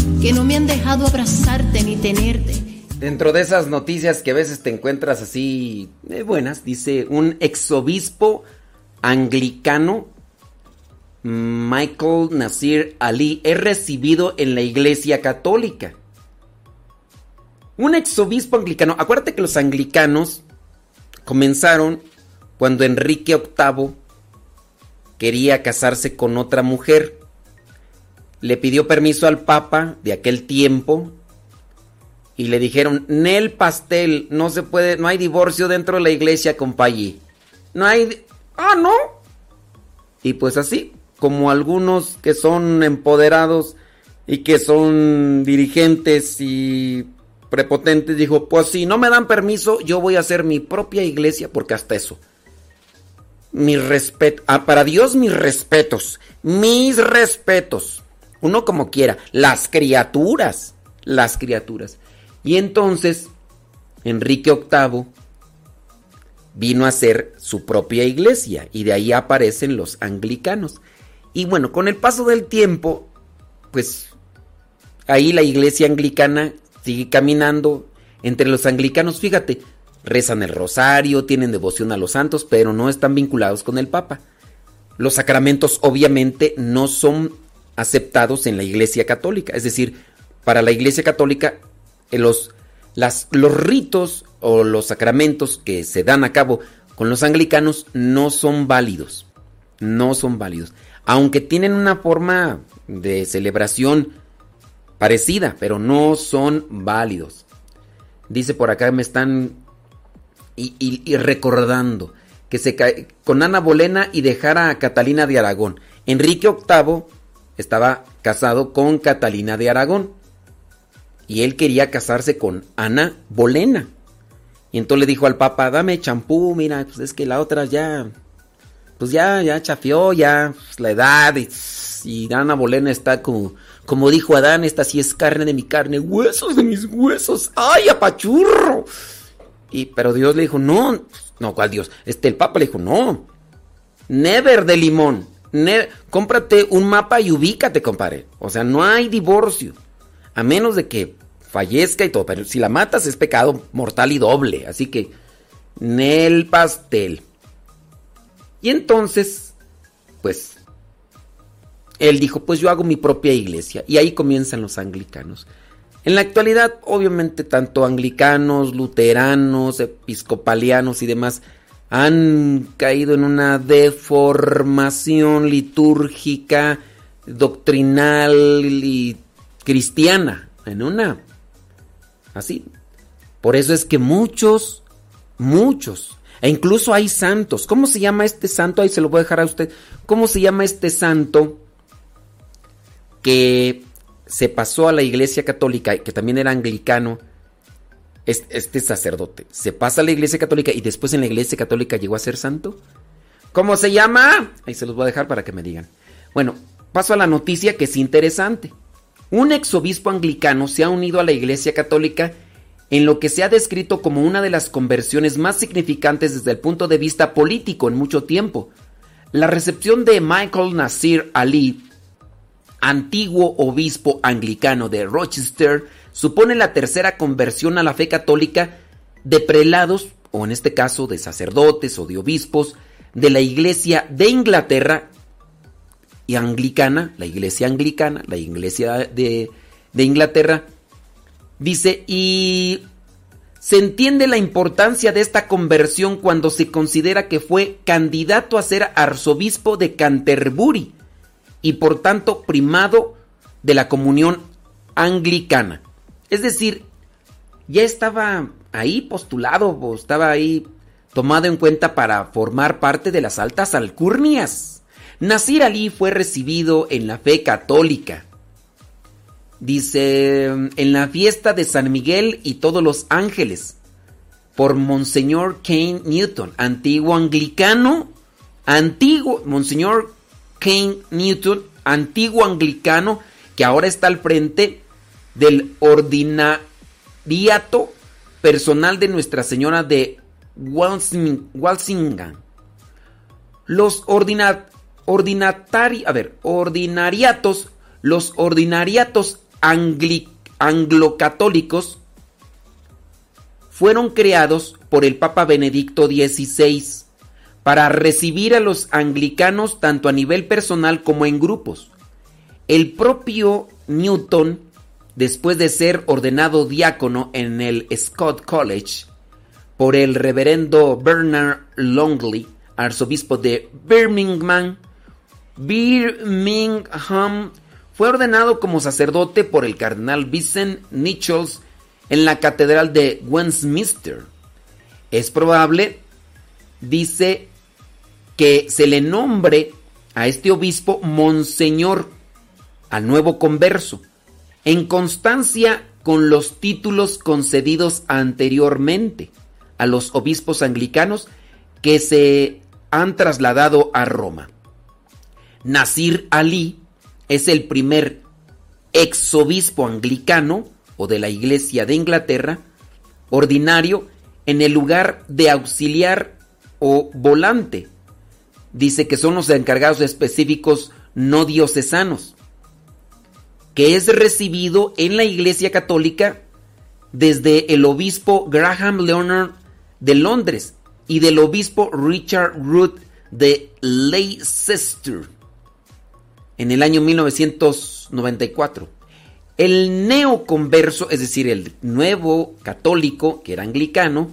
[SPEAKER 19] que no me han dejado abrazarte ni tenerte.
[SPEAKER 5] Dentro de esas noticias que a veces te encuentras así eh, buenas, dice un exobispo anglicano, Michael Nasir Ali, es recibido en la iglesia católica. Un exobispo anglicano, acuérdate que los anglicanos comenzaron cuando Enrique VIII quería casarse con otra mujer. Le pidió permiso al Papa de aquel tiempo y le dijeron, Nel pastel, no se puede, no hay divorcio dentro de la iglesia, compañí. No hay... Ah, no. Y pues así, como algunos que son empoderados y que son dirigentes y prepotentes, dijo, pues si no me dan permiso, yo voy a hacer mi propia iglesia, porque hasta eso. Mi respeto, ah, para Dios mis respetos, mis respetos. Uno como quiera, las criaturas, las criaturas. Y entonces, Enrique VIII vino a hacer su propia iglesia y de ahí aparecen los anglicanos. Y bueno, con el paso del tiempo, pues ahí la iglesia anglicana sigue caminando. Entre los anglicanos, fíjate, rezan el rosario, tienen devoción a los santos, pero no están vinculados con el Papa. Los sacramentos obviamente no son aceptados en la iglesia católica. Es decir, para la iglesia católica, eh, los, los ritos o los sacramentos que se dan a cabo con los anglicanos no son válidos. No son válidos aunque tienen una forma de celebración parecida, pero no son válidos. Dice por acá, me están y- y recordando que se cae con Ana Bolena y dejara a Catalina de Aragón. Enrique VIII estaba casado con Catalina de Aragón y él quería casarse con Ana Bolena. Y entonces le dijo al Papa, dame champú, mira, pues es que la otra ya, pues ya, ya chafió, ya, pues, la edad, y, Ana Bolena está como, como dijo Adán, esta sí es carne de mi carne, huesos de mis huesos, ay, apachurro. Y, pero Dios le dijo, no, no, ¿cuál Dios? Este, el Papa le dijo, no, never de limón, cómprate un mapa y ubícate, compadre. O sea, no hay divorcio, a menos de que fallezca y todo, pero si la matas es pecado mortal y doble, así que en el pastel. Y entonces, pues, él dijo, pues yo hago mi propia iglesia. Y ahí comienzan los anglicanos. En la actualidad, obviamente, tanto anglicanos, luteranos, episcopalianos y demás han caído en una deformación litúrgica, doctrinal y cristiana. En una. Así. Por eso es que muchos, muchos, e incluso hay santos. ¿Cómo se llama este santo? Ahí se lo voy a dejar a usted. ¿Cómo se llama este santo que se pasó a la iglesia católica, que también era anglicano? Este sacerdote se pasa a la iglesia católica y después en la iglesia católica llegó a ser santo. ¿Cómo se llama? Ahí se los voy a dejar para que me digan. Bueno, paso a la noticia que es interesante. Un exobispo anglicano se ha unido a la iglesia católica en lo que se ha descrito como una de las conversiones más significantes desde el punto de vista político en mucho tiempo. La recepción de Michael Nasir Ali, antiguo obispo anglicano de Rochester, supone la tercera conversión a la fe católica de prelados, o en este caso de sacerdotes o de obispos, de la iglesia de Inglaterra y anglicana, la iglesia anglicana, la iglesia de, de Inglaterra, Dice, y se entiende la importancia de esta conversión cuando se considera que fue candidato a ser arzobispo de Canterbury y por tanto primado de la comunión anglicana. Es decir, ya estaba ahí postulado estaba ahí tomado en cuenta para formar parte de las altas alcurnias. Nasir Ali fue recibido en la fe católica Dice, en la fiesta de San Miguel y todos los ángeles, por Monseñor Kane Newton, antiguo anglicano, antiguo, Monseñor Kane Newton, antiguo anglicano, que ahora está al frente del ordinariato personal de Nuestra Señora de Walsingham. Los ordinatari, a ver, ordinariatos, los ordinariatos anglocatólicos fueron creados por el Papa Benedicto XVI para recibir a los anglicanos tanto a nivel personal como en grupos. El propio Newton, después de ser ordenado diácono en el Scott College por el reverendo Bernard Longley, arzobispo de Birmingham, Birmingham fue ordenado como sacerdote por el cardenal Vincent Nichols en la catedral de Westminster. Es probable, dice, que se le nombre a este obispo Monseñor, al nuevo converso, en constancia con los títulos concedidos anteriormente a los obispos anglicanos que se han trasladado a Roma. Nasir Ali es el primer exobispo anglicano o de la Iglesia de Inglaterra, ordinario en el lugar de auxiliar o volante. Dice que son los encargados específicos no diocesanos, que es recibido en la Iglesia Católica desde el obispo Graham Leonard de Londres y del obispo Richard Root de Leicester en el año 1994. El neoconverso, es decir, el nuevo católico, que era anglicano,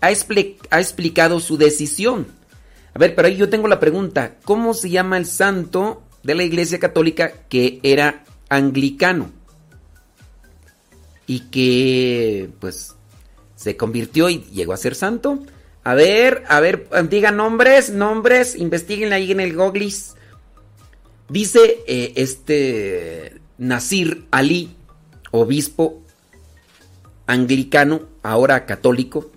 [SPEAKER 5] ha, explicado su decisión. A ver, pero ahí yo tengo la pregunta, ¿cómo se llama el santo de la Iglesia Católica que era anglicano? Y que, pues, se convirtió y llegó a ser santo. A ver, a ver, digan nombres, nombres, investiguen ahí en el Goglis. Dice eh, este Nasir Ali, obispo anglicano, ahora católico,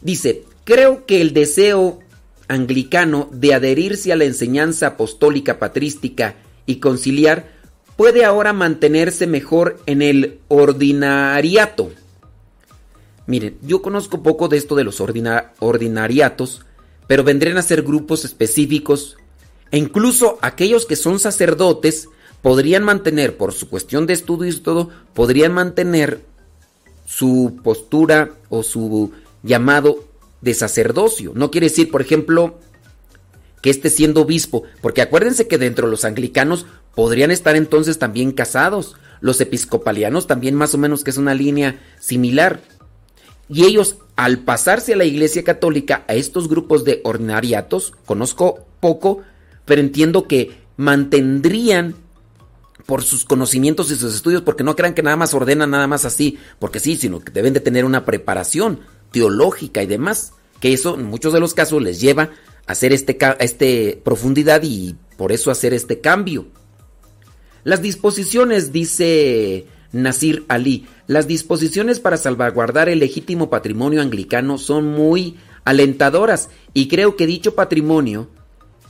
[SPEAKER 5] dice, creo que el deseo anglicano de adherirse a la enseñanza apostólica patrística y conciliar puede ahora mantenerse mejor en el ordinariato. Miren, yo conozco poco de esto de los ordinariatos, pero vendrían a ser grupos específicos e incluso aquellos que son sacerdotes podrían mantener, por su cuestión de estudios y todo, podrían mantener su postura o su llamado de sacerdocio. No quiere decir, por ejemplo, que esté siendo obispo, porque acuérdense que dentro de los anglicanos podrían estar entonces también casados. Los episcopalianos también más o menos que es una línea similar. Y ellos, al pasarse a la Iglesia Católica, a estos grupos de ordinariatos, conozco poco, pero entiendo que mantendrían por sus conocimientos y sus estudios, porque no crean que nada más ordenan nada más así, porque sí, sino que deben de tener una preparación teológica y demás, que eso en muchos de los casos les lleva a hacer este, este profundidad y por eso hacer este cambio. Las disposiciones, dice Nasir Ali, las disposiciones para salvaguardar el legítimo patrimonio anglicano son muy alentadoras y creo que dicho patrimonio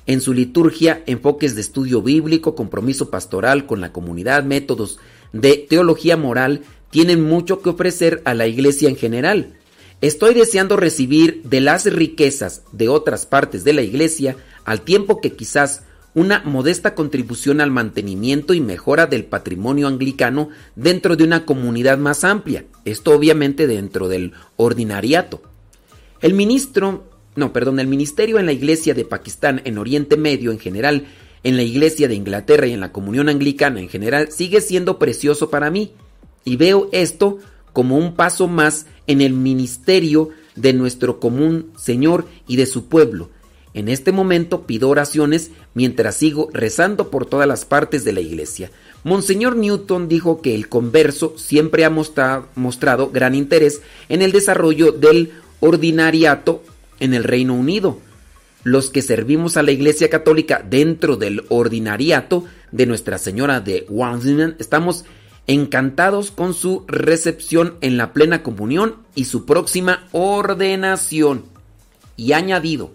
[SPEAKER 5] en su liturgia, enfoques de estudio bíblico, compromiso pastoral con la comunidad, métodos de teología moral, tienen mucho que ofrecer a la iglesia en general. Estoy deseando recibir de las riquezas de otras partes de la iglesia, al tiempo que quizás una modesta contribución al mantenimiento y mejora del patrimonio anglicano dentro de una comunidad más amplia, esto obviamente dentro del ordinariato. El ministro no, perdón, el ministerio en la iglesia de Pakistán, en Oriente Medio en general, en la iglesia de Inglaterra y en la comunión anglicana en general, sigue siendo precioso para mí. Y veo esto como un paso más en el ministerio de nuestro común Señor y de su pueblo. En este momento pido oraciones mientras sigo rezando por todas las partes de la iglesia. Monseñor Newton dijo que el converso siempre ha mostrado gran interés en el desarrollo del ordinariato en el Reino Unido. Los que servimos a la Iglesia Católica dentro del ordinariato de Nuestra Señora de Walsingham estamos encantados con su recepción en la plena comunión y su próxima ordenación. Y añadido,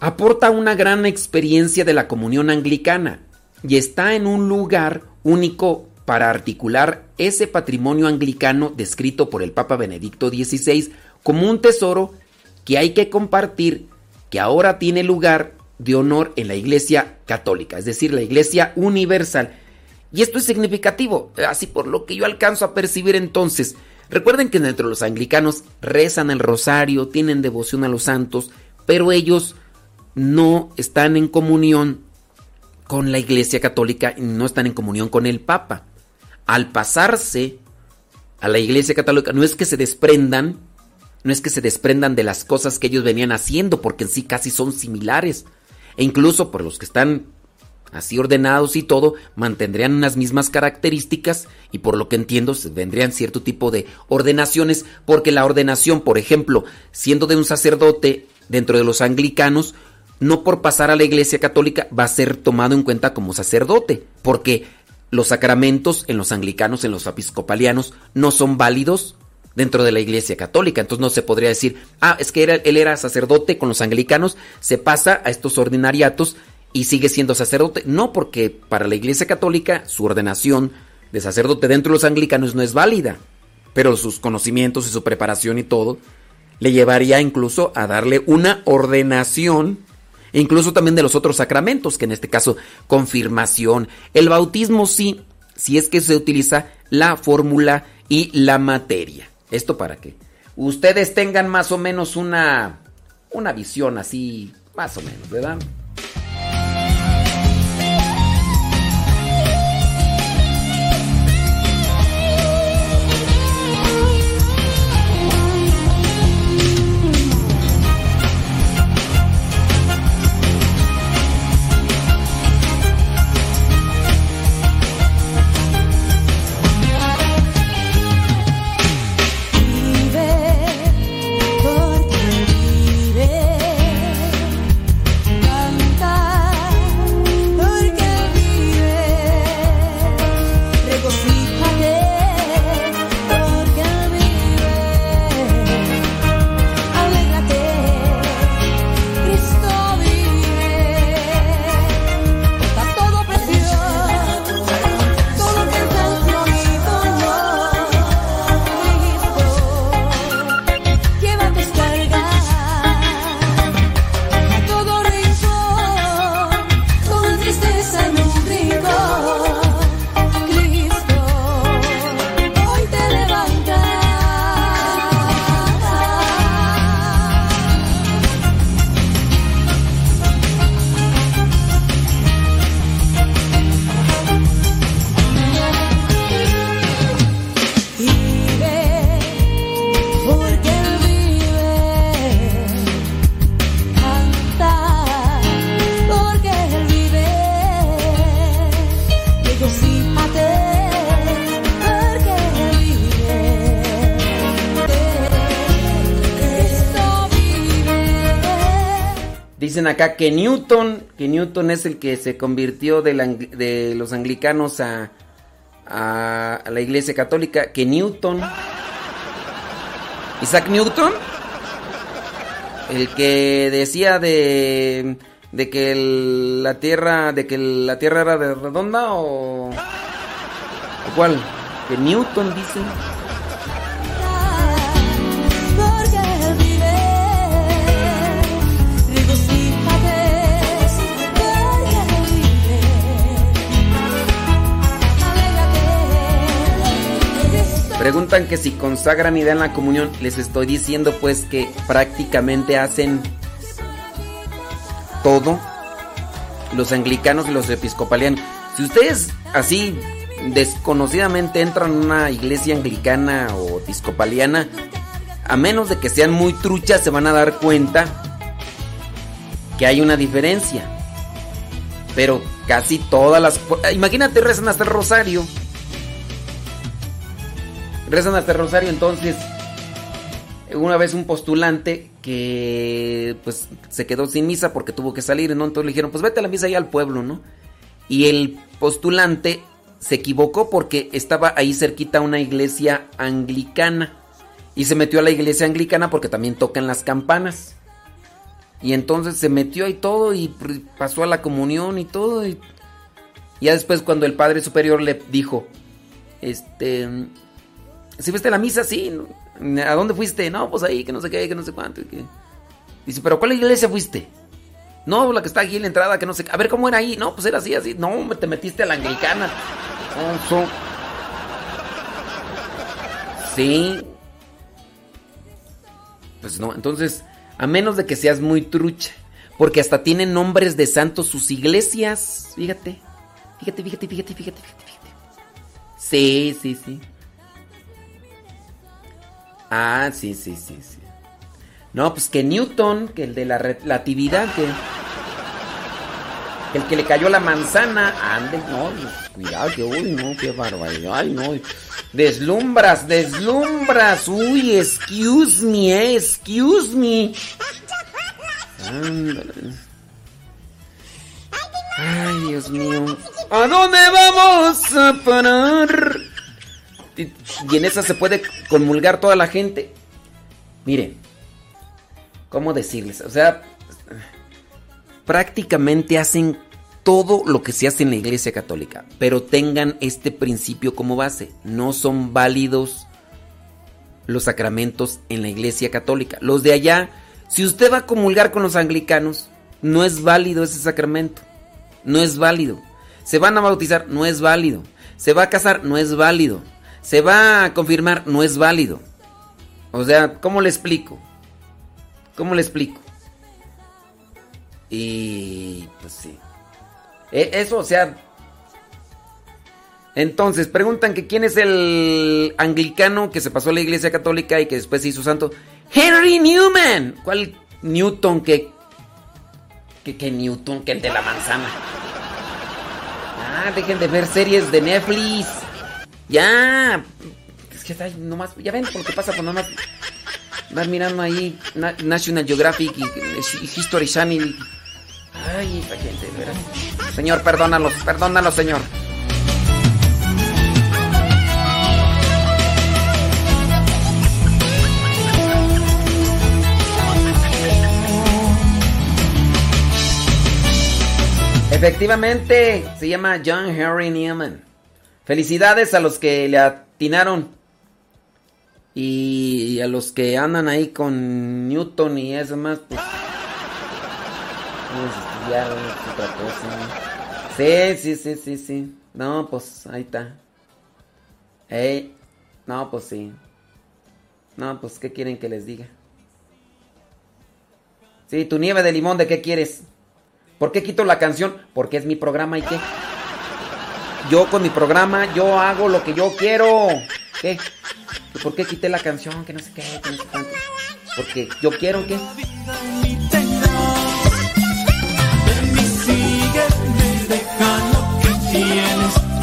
[SPEAKER 5] aporta una gran experiencia de la comunión anglicana y está en un lugar único para articular ese patrimonio anglicano descrito por el Papa Benedicto XVI como un tesoro que hay que compartir, que ahora tiene lugar de honor en la Iglesia Católica, es decir, la Iglesia Universal. Y esto es significativo, así por lo que yo alcanzo a percibir entonces. Recuerden que dentro de los anglicanos rezan el rosario, tienen devoción a los santos, pero ellos no están en comunión con la Iglesia Católica y no están en comunión con el Papa. Al pasarse a la Iglesia Católica, no es que se desprendan, no es que se desprendan de las cosas que ellos venían haciendo, porque en sí casi son similares. E incluso por los que están así ordenados y todo, mantendrían unas mismas características y por lo que entiendo vendrían cierto tipo de ordenaciones, porque la ordenación, por ejemplo, siendo de un sacerdote dentro de los anglicanos, no por pasar a la iglesia católica va a ser tomado en cuenta como sacerdote, porque los sacramentos en los anglicanos, en los episcopalianos, no son válidos dentro de la Iglesia Católica. Entonces no se podría decir, ah, es que él era sacerdote con los anglicanos, se pasa a estos ordinariatos y sigue siendo sacerdote. No, porque para la Iglesia Católica su ordenación de sacerdote dentro de los anglicanos no es válida, pero sus conocimientos y su preparación y todo le llevaría incluso a darle una ordenación, incluso también de los otros sacramentos, que en este caso confirmación, el bautismo sí, si es que se utiliza la fórmula y la materia. Esto para que ustedes tengan más o menos una, una visión así, más o menos, ¿verdad? Dicen acá que Newton, que Newton es el que se convirtió de, la de los anglicanos a, a, la iglesia católica. Que Newton. Isaac Newton. El que decía de, que la tierra, de que la tierra era de redonda o, o cuál? Que Newton dice. Preguntan que si consagran y dan la comunión. Les estoy diciendo pues que prácticamente hacen todo los anglicanos y los episcopalianos. Si ustedes así desconocidamente entran a una iglesia anglicana o episcopaliana, a menos de que sean muy truchas, se van a dar cuenta que hay una diferencia. Pero casi todas las... Imagínate, rezan hasta el rosario. Rezan hasta el rosario, entonces... Una vez un postulante que pues se quedó sin misa porque tuvo que salir, ¿no? Entonces le dijeron, pues vete a la misa allá al pueblo, ¿no? Y el postulante se equivocó porque estaba ahí cerquita una iglesia anglicana. Y se metió a la iglesia anglicana porque también tocan las campanas. Y entonces se metió ahí todo y pasó a la comunión y todo. Y ya después cuando el padre superior le dijo, este, ¿si fuiste a la misa? Sí. ¿A dónde fuiste? No, pues ahí, que no sé qué, que no sé cuánto. que- Dice, ¿pero cuál iglesia fuiste? No, la que está aquí en la entrada, que no sé. A ver, ¿cómo era ahí? No, pues era así, así. No, te metiste a la anglicana. Oso. Sí. Pues no, entonces, a menos de que seas muy trucha. Porque hasta tienen nombres de santos sus iglesias. Fíjate. Fíjate, fíjate, fíjate, fíjate, fíjate. fíjate. Sí, sí, sí. Ah, sí, sí, sí, sí. No, pues que Newton, que el de la relatividad, que, el que le cayó la manzana, ande, no, pues, cuidado, que uy, no, qué barbaridad, ay, no. Deslumbras, deslumbras, uy, excuse me, eh, excuse me. Ándale. Ay, Dios mío. ¿A dónde vamos a parar? Y, en esa se puede conmulgar toda la gente. Miren, ¿cómo decirles? O sea, prácticamente hacen todo lo que se hace en la Iglesia Católica, pero tengan este principio como base. No son válidos los sacramentos en la Iglesia Católica. Los de allá, si usted va a comulgar con los anglicanos, no es válido ese sacramento. No es válido. Se van a bautizar, no es válido. Se va a casar, no es válido. Se va a confirmar, no es válido. O sea, ¿cómo le explico? ¿Cómo le explico? Y pues sí. E- Eso, o sea. Entonces, preguntan que quién es el anglicano que se pasó a la iglesia católica y que después se hizo santo. Henry Newman. ¿Cuál Newton que que, que Newton, que el de la manzana? Ah, dejen de ver series de Netflix. Ya. Es que ay, nomás, ya ven por qué pasa cuando nomás vas mirando ahí Na- National Geographic y, History Channel. Ay, esa gente, veras. Señor, perdónalos, perdónalos, señor. Efectivamente, se llama John Henry Newman. Felicidades a los que le atinaron. Y a los que andan ahí con Newton y eso más, pues. Pues estudiar es otra cosa. Sí, sí, sí, sí, sí. No, pues ahí está. Ey, no, pues sí. No, pues ¿qué quieren que les diga? Sí, tu nieve de limón, ¿de qué quieres? ¿Por qué quito la canción? Porque es mi programa y qué. Yo con mi programa, yo hago lo que yo quiero. ¿Qué? ¿Y ¿Por qué quité la canción? Que no sé qué, que no sé cuánto. Porque yo quiero,
[SPEAKER 1] que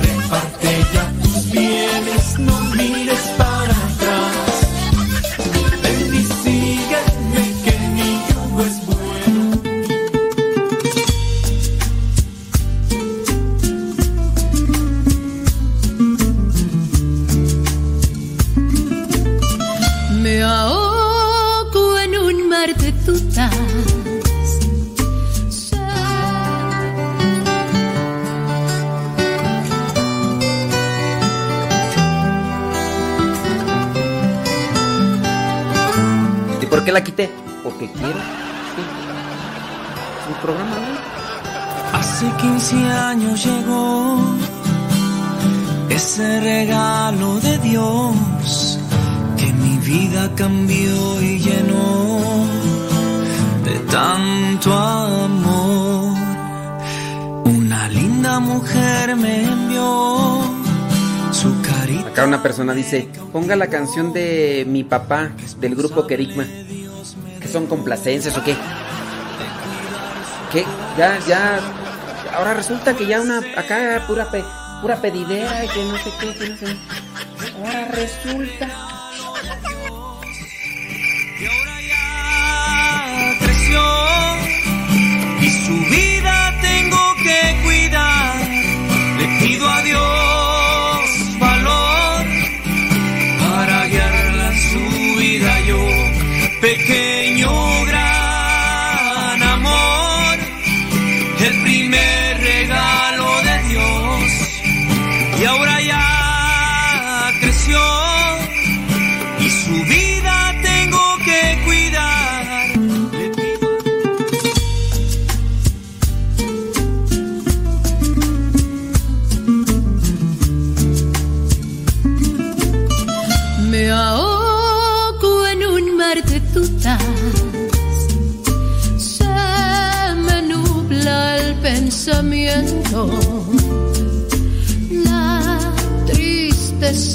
[SPEAKER 1] reparte ya tus bienes, no mires para
[SPEAKER 5] qué la quité? Porque quiero. Un programa.
[SPEAKER 20] Hace 15 años llegó ese regalo de Dios que mi vida cambió y llenó de tanto amor. Una linda mujer me envió.
[SPEAKER 5] Acá una persona dice, ponga la canción de mi papá del grupo Kerigma. ¿Que son complacencias o qué? ¿Qué? Ya, ya. Ahora resulta que ya una. Acá pura, pura pedidera y que no sé qué, que no sé. Ahora resulta.
[SPEAKER 20] creció y su vida tengo que cuidar. Le pido a Dios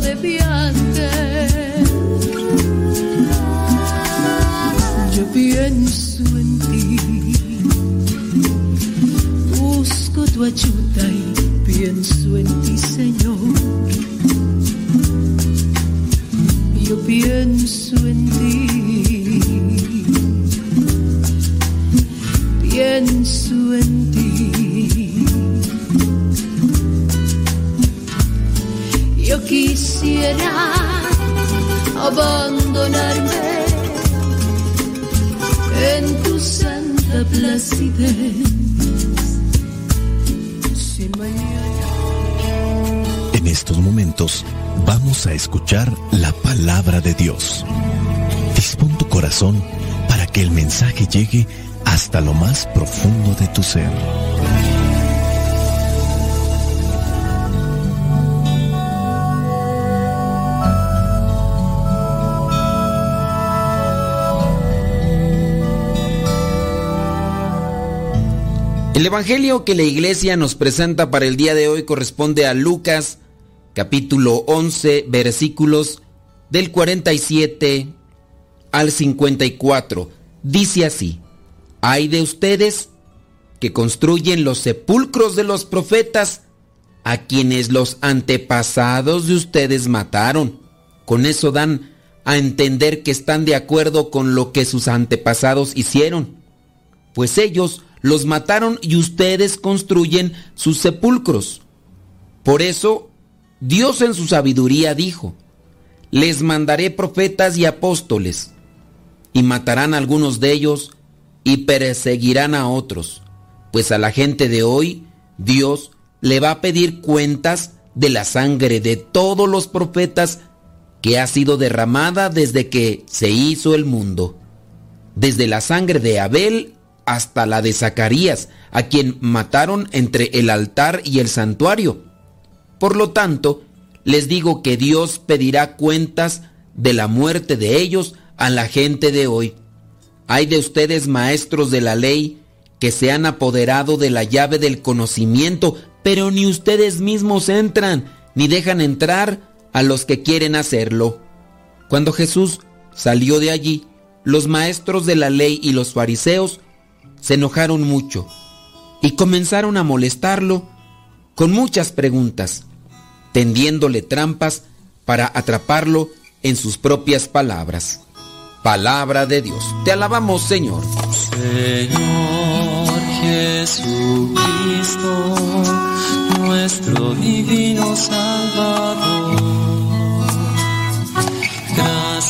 [SPEAKER 19] De viaje. Yo pienso en ti. Busco tu ayuda y pienso en ti, Señor. Yo pienso en ti. Pienso Yo quisiera abandonarme en tu santa placidez.
[SPEAKER 21] En estos momentos vamos a escuchar la palabra de Dios. Dispón tu corazón para que el mensaje llegue hasta lo más profundo de tu ser.
[SPEAKER 5] El evangelio que la iglesia nos presenta para el día de hoy corresponde a Lucas, capítulo 11, versículos del 47 al 54. Dice así: Hay de ustedes que construyen los sepulcros de los profetas, a quienes los antepasados de ustedes mataron. Con eso dan a entender que están de acuerdo con lo que sus antepasados hicieron. Pues ellos los mataron y ustedes construyen sus sepulcros. Por eso, Dios en su sabiduría dijo, les mandaré profetas y apóstoles, y matarán a algunos de ellos y perseguirán a otros, pues a la gente de hoy Dios le va a pedir cuentas de la sangre de todos los profetas que ha sido derramada desde que se hizo el mundo, desde la sangre de Abel hasta la de Zacarías, a quien mataron entre el altar y el santuario. Por lo tanto, les digo que Dios pedirá cuentas de la muerte de ellos a la gente de hoy. Hay de ustedes maestros de la ley que se han apoderado de la llave del conocimiento, pero ni ustedes mismos entran, ni dejan entrar a los que quieren hacerlo. Cuando Jesús salió de allí, los maestros de la ley y los fariseos se enojaron mucho y comenzaron a molestarlo con muchas preguntas, tendiéndole trampas para atraparlo en sus propias palabras. Palabra de Dios. Te alabamos, Señor.
[SPEAKER 20] Señor Jesucristo, nuestro divino Salvador.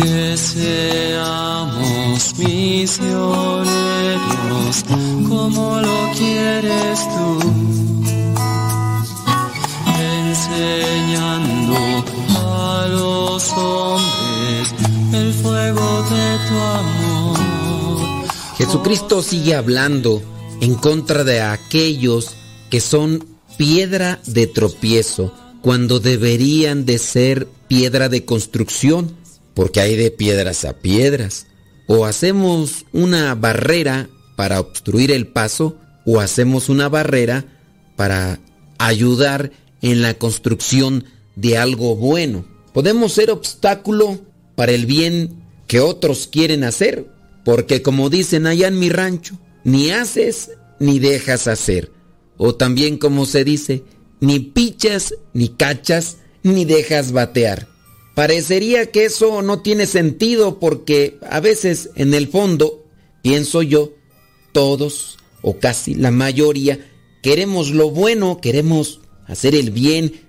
[SPEAKER 20] Que seamos misioneros como lo quieres tú, enseñando a los hombres el fuego de tu amor.
[SPEAKER 5] Jesucristo sigue hablando en contra de aquellos que son piedra de tropiezo cuando deberían de ser piedra de construcción, porque hay de piedras a piedras. O hacemos una barrera para obstruir el paso o hacemos una barrera para ayudar en la construcción de algo bueno. Podemos ser obstáculo para el bien que otros quieren hacer, porque como dicen allá en mi rancho, ni haces ni dejas hacer. O también como se dice, ni pichas, ni cachas, ni dejas batear. Parecería que eso no tiene sentido porque a veces en el fondo, pienso yo, todos o casi la mayoría queremos lo bueno, queremos hacer el bien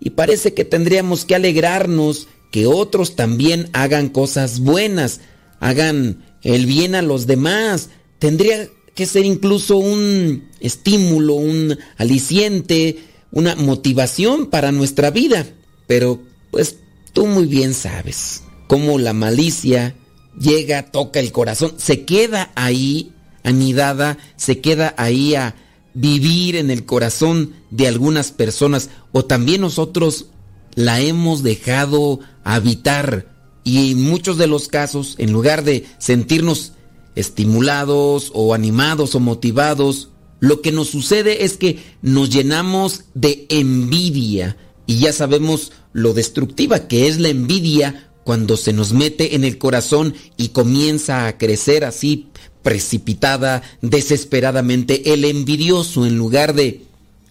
[SPEAKER 5] y parece que tendríamos que alegrarnos que otros también hagan cosas buenas, hagan el bien a los demás. Tendría que ser incluso un estímulo, un aliciente, una motivación para nuestra vida. Pero pues tú muy bien sabes cómo la malicia llega, toca el corazón, se queda ahí anidada, se queda ahí a vivir en el corazón de algunas personas o también nosotros la hemos dejado habitar. Y en muchos de los casos, en lugar de sentirnos estimulados o animados o motivados, lo que nos sucede es que nos llenamos de envidia y ya sabemos lo destructiva que es la envidia cuando se nos mete en el corazón y comienza a crecer así precipitada, desesperadamente. El envidioso en lugar de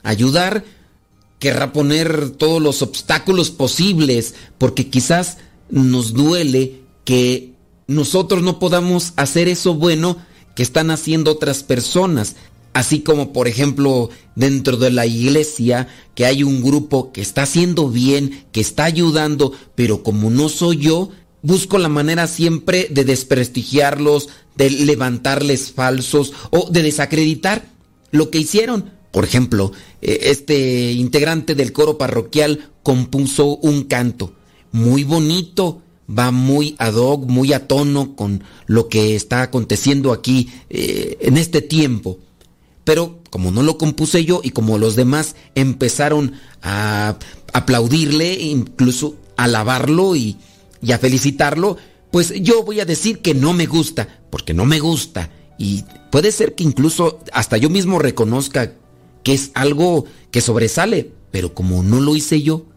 [SPEAKER 5] ayudar, querrá poner todos los obstáculos posibles porque quizás nos duele que nosotros no podamos hacer eso bueno que están haciendo otras personas. Así como, por ejemplo, dentro de la iglesia, que hay un grupo que está haciendo bien, que está ayudando, pero como no soy yo, busco la manera siempre de desprestigiarlos, de levantarles falsos o de desacreditar lo que hicieron. Por ejemplo, eh, este integrante del coro parroquial compuso un canto muy bonito, va muy ad hoc, muy a tono con lo que está aconteciendo aquí eh, en este tiempo. Pero como no lo compuse yo y como los demás empezaron a aplaudirle, incluso alabarlo y, y a felicitarlo, pues yo voy a decir que no me gusta, porque no me gusta. Y puede ser que incluso hasta yo mismo reconozca que es algo que sobresale, pero como no lo hice yo,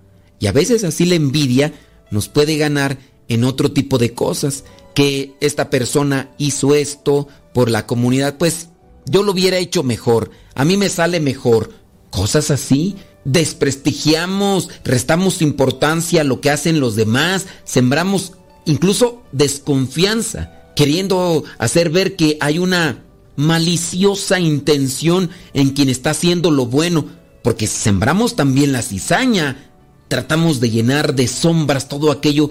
[SPEAKER 5] y a veces así la envidia nos puede ganar en otro tipo de cosas, que esta persona hizo esto por la comunidad, pues yo lo hubiera hecho mejor, a mí me sale mejor, cosas así. Desprestigiamos, restamos importancia a lo que hacen los demás, sembramos incluso desconfianza, queriendo hacer ver que hay una maliciosa intención en quien está haciendo lo bueno, porque sembramos también la cizaña, tratamos de llenar de sombras todo aquello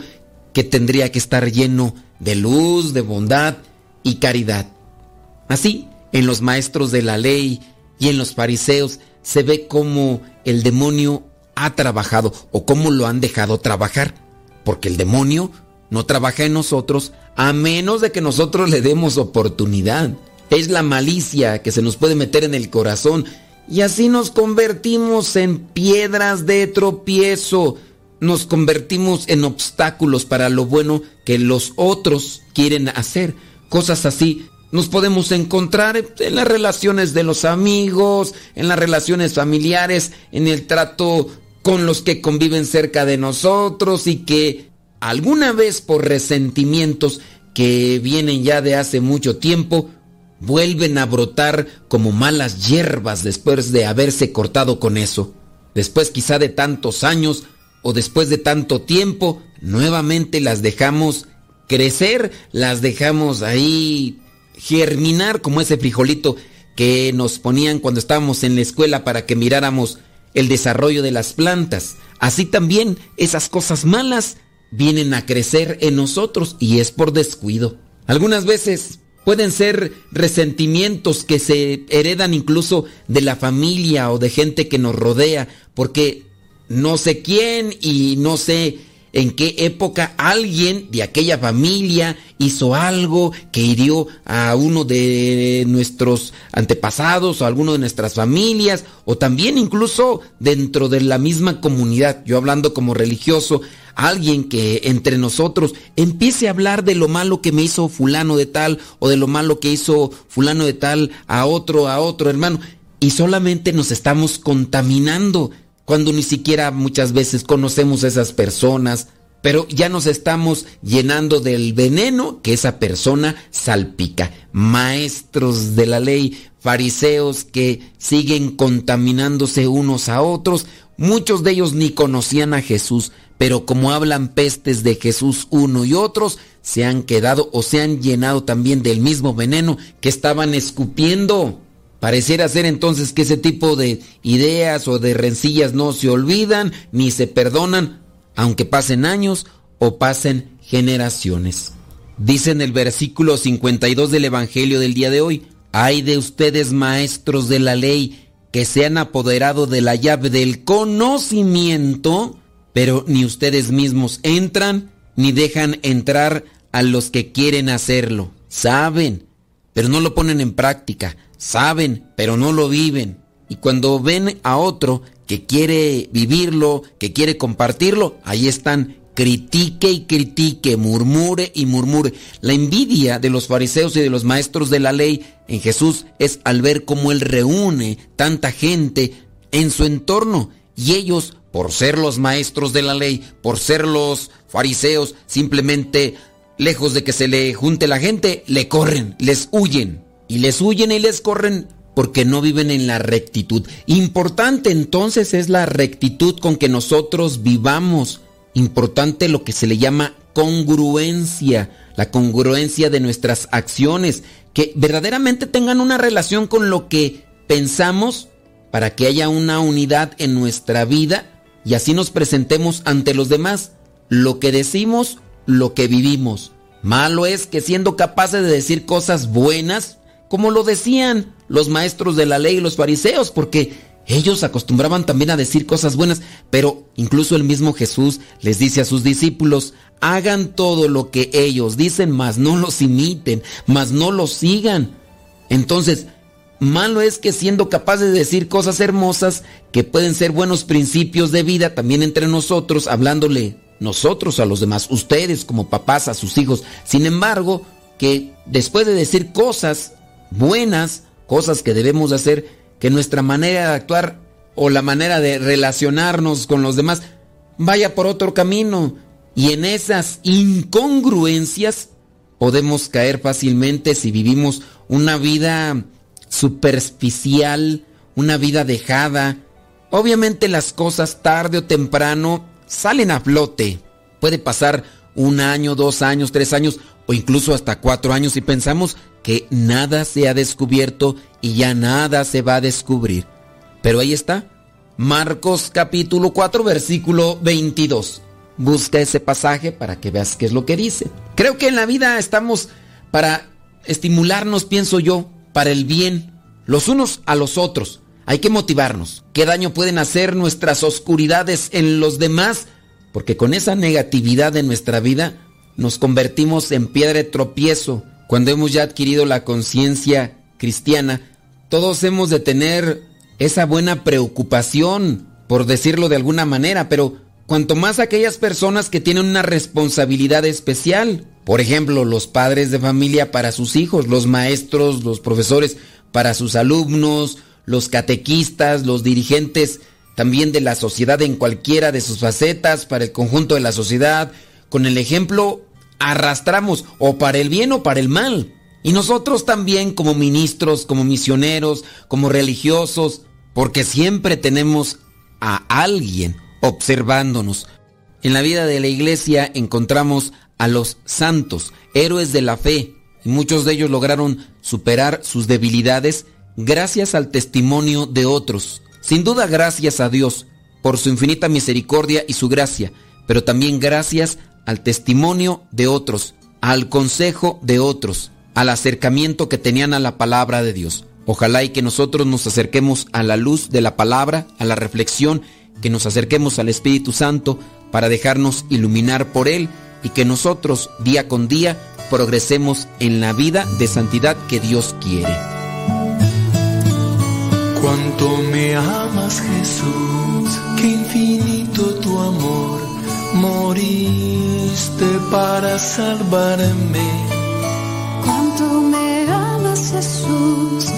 [SPEAKER 5] que tendría que estar lleno de luz, de bondad y caridad. Así, en los maestros de la ley y en los fariseos se ve cómo el demonio ha trabajado o cómo lo han dejado trabajar, porque el demonio no trabaja en nosotros a menos de que nosotros le demos oportunidad. Es la malicia que se nos puede meter en el corazón y así nos convertimos en piedras de tropiezo, nos convertimos en obstáculos para lo bueno que los otros quieren hacer. Cosas así nos podemos encontrar en las relaciones de los amigos, en las relaciones familiares, en el trato con los que conviven cerca de nosotros y que alguna vez por resentimientos que vienen ya de hace mucho tiempo, vuelven a brotar como malas hierbas después de haberse cortado con eso. Después quizá de tantos años o después de tanto tiempo, nuevamente las dejamos crecer, las dejamos ahí germinar como ese frijolito que nos ponían cuando estábamos en la escuela para que miráramos el desarrollo de las plantas. Así también esas cosas malas vienen a crecer en nosotros y es por descuido. Algunas veces pueden ser resentimientos que se heredan incluso de la familia o de gente que nos rodea, porque no sé quién y no sé en qué época alguien de aquella familia hizo algo que hirió a uno de nuestros antepasados o a alguno de nuestras familias o también incluso dentro de la misma comunidad, yo hablando como religioso, alguien que entre nosotros empiece a hablar de lo malo que me hizo fulano de tal o de lo malo que hizo fulano de tal a otro, a otro hermano. Y solamente nos estamos contaminando cuando ni siquiera muchas veces conocemos a esas personas, pero ya nos estamos llenando del veneno que esa persona salpica. Maestros de la ley, fariseos que siguen contaminándose unos a otros, muchos de ellos ni conocían a Jesús, pero como hablan pestes de Jesús uno y otros, se han quedado o se han llenado también del mismo veneno que estaban escupiendo. Pareciera ser entonces que ese tipo de ideas o de rencillas no se olvidan ni se perdonan, aunque pasen años o pasen generaciones. Dice en el versículo 52 del Evangelio del día de hoy, hay de ustedes maestros de la ley que se han apoderado de la llave del conocimiento, pero ni ustedes mismos entran ni dejan entrar a los que quieren hacerlo. Saben, pero no lo ponen en práctica saben, pero no lo viven. Y cuando ven a otro que quiere vivirlo, que quiere compartirlo, ahí están, critique y critique, murmure y murmure. La envidia de los fariseos y de los maestros de la ley en Jesús es al ver cómo Él reúne tanta gente en su entorno y ellos, por ser los maestros de la ley, por ser los fariseos, simplemente lejos de que se le junte la gente, le corren, les huyen y les huyen y les corren porque no viven en la rectitud. Importante entonces es la rectitud con que nosotros vivamos. Importante lo que se le llama congruencia, la congruencia de nuestras acciones, que verdaderamente tengan una relación con lo que pensamos para que haya una unidad en nuestra vida y así nos presentemos ante los demás. Lo que decimos, lo que vivimos. Malo es que siendo capaces de decir cosas buenas, como lo decían los maestros de la ley y los fariseos, porque ellos acostumbraban también a decir cosas buenas, pero incluso el mismo Jesús les dice a sus discípulos, hagan todo lo que ellos dicen, mas no los imiten, mas no los sigan. Entonces, malo es que siendo capaces de decir cosas hermosas, que pueden ser buenos principios de vida también entre nosotros, hablándole nosotros a los demás, ustedes como papás a sus hijos, sin embargo, que después de decir cosas buenas, cosas que debemos hacer, que nuestra manera de actuar o la manera de relacionarnos con los demás vaya por otro camino. Y en esas incongruencias podemos caer fácilmente si vivimos una vida superficial, una vida dejada. Obviamente las cosas tarde o temprano salen a flote. Puede pasar un año, dos años, tres años o incluso hasta cuatro años y pensamos que nada se ha descubierto y ya nada se va a descubrir. Pero ahí está, Marcos capítulo 4 versículo 22. Busca ese pasaje para que veas qué es lo que dice. Creo que en la vida estamos para estimularnos, pienso yo, para el bien, los unos a los otros. Hay que motivarnos. ¿Qué daño pueden hacer nuestras oscuridades en los demás? Porque con esa negatividad de nuestra vida nos convertimos en piedra de tropiezo. Cuando hemos ya adquirido la conciencia cristiana, todos hemos de tener esa buena preocupación, por decirlo de alguna manera, pero cuanto más aquellas personas que tienen una responsabilidad especial. Por ejemplo, los padres de familia para sus hijos, los maestros, los profesores para sus alumnos, los catequistas, los dirigentes también de la sociedad en cualquiera de sus facetas, para el conjunto de la sociedad. Con el ejemplo arrastramos o para el bien o para el mal. Y nosotros también como ministros, como misioneros, como religiosos, porque siempre tenemos a alguien observándonos. En la vida de la iglesia encontramos a los santos, héroes de la fe, y muchos de ellos lograron superar sus debilidades gracias al testimonio de otros. Sin duda gracias a Dios por su infinita misericordia y su gracia, pero también gracias al testimonio de otros, al consejo de otros, al acercamiento que tenían a la palabra de Dios. Ojalá y que nosotros nos acerquemos a la luz de la palabra, a la reflexión, que nos acerquemos al Espíritu Santo para dejarnos iluminar por Él y que nosotros día con día progresemos en la vida de santidad que Dios quiere.
[SPEAKER 1] Cuánto me amas Jesús, moriste para salvarme. Cuánto me amas, Jesús,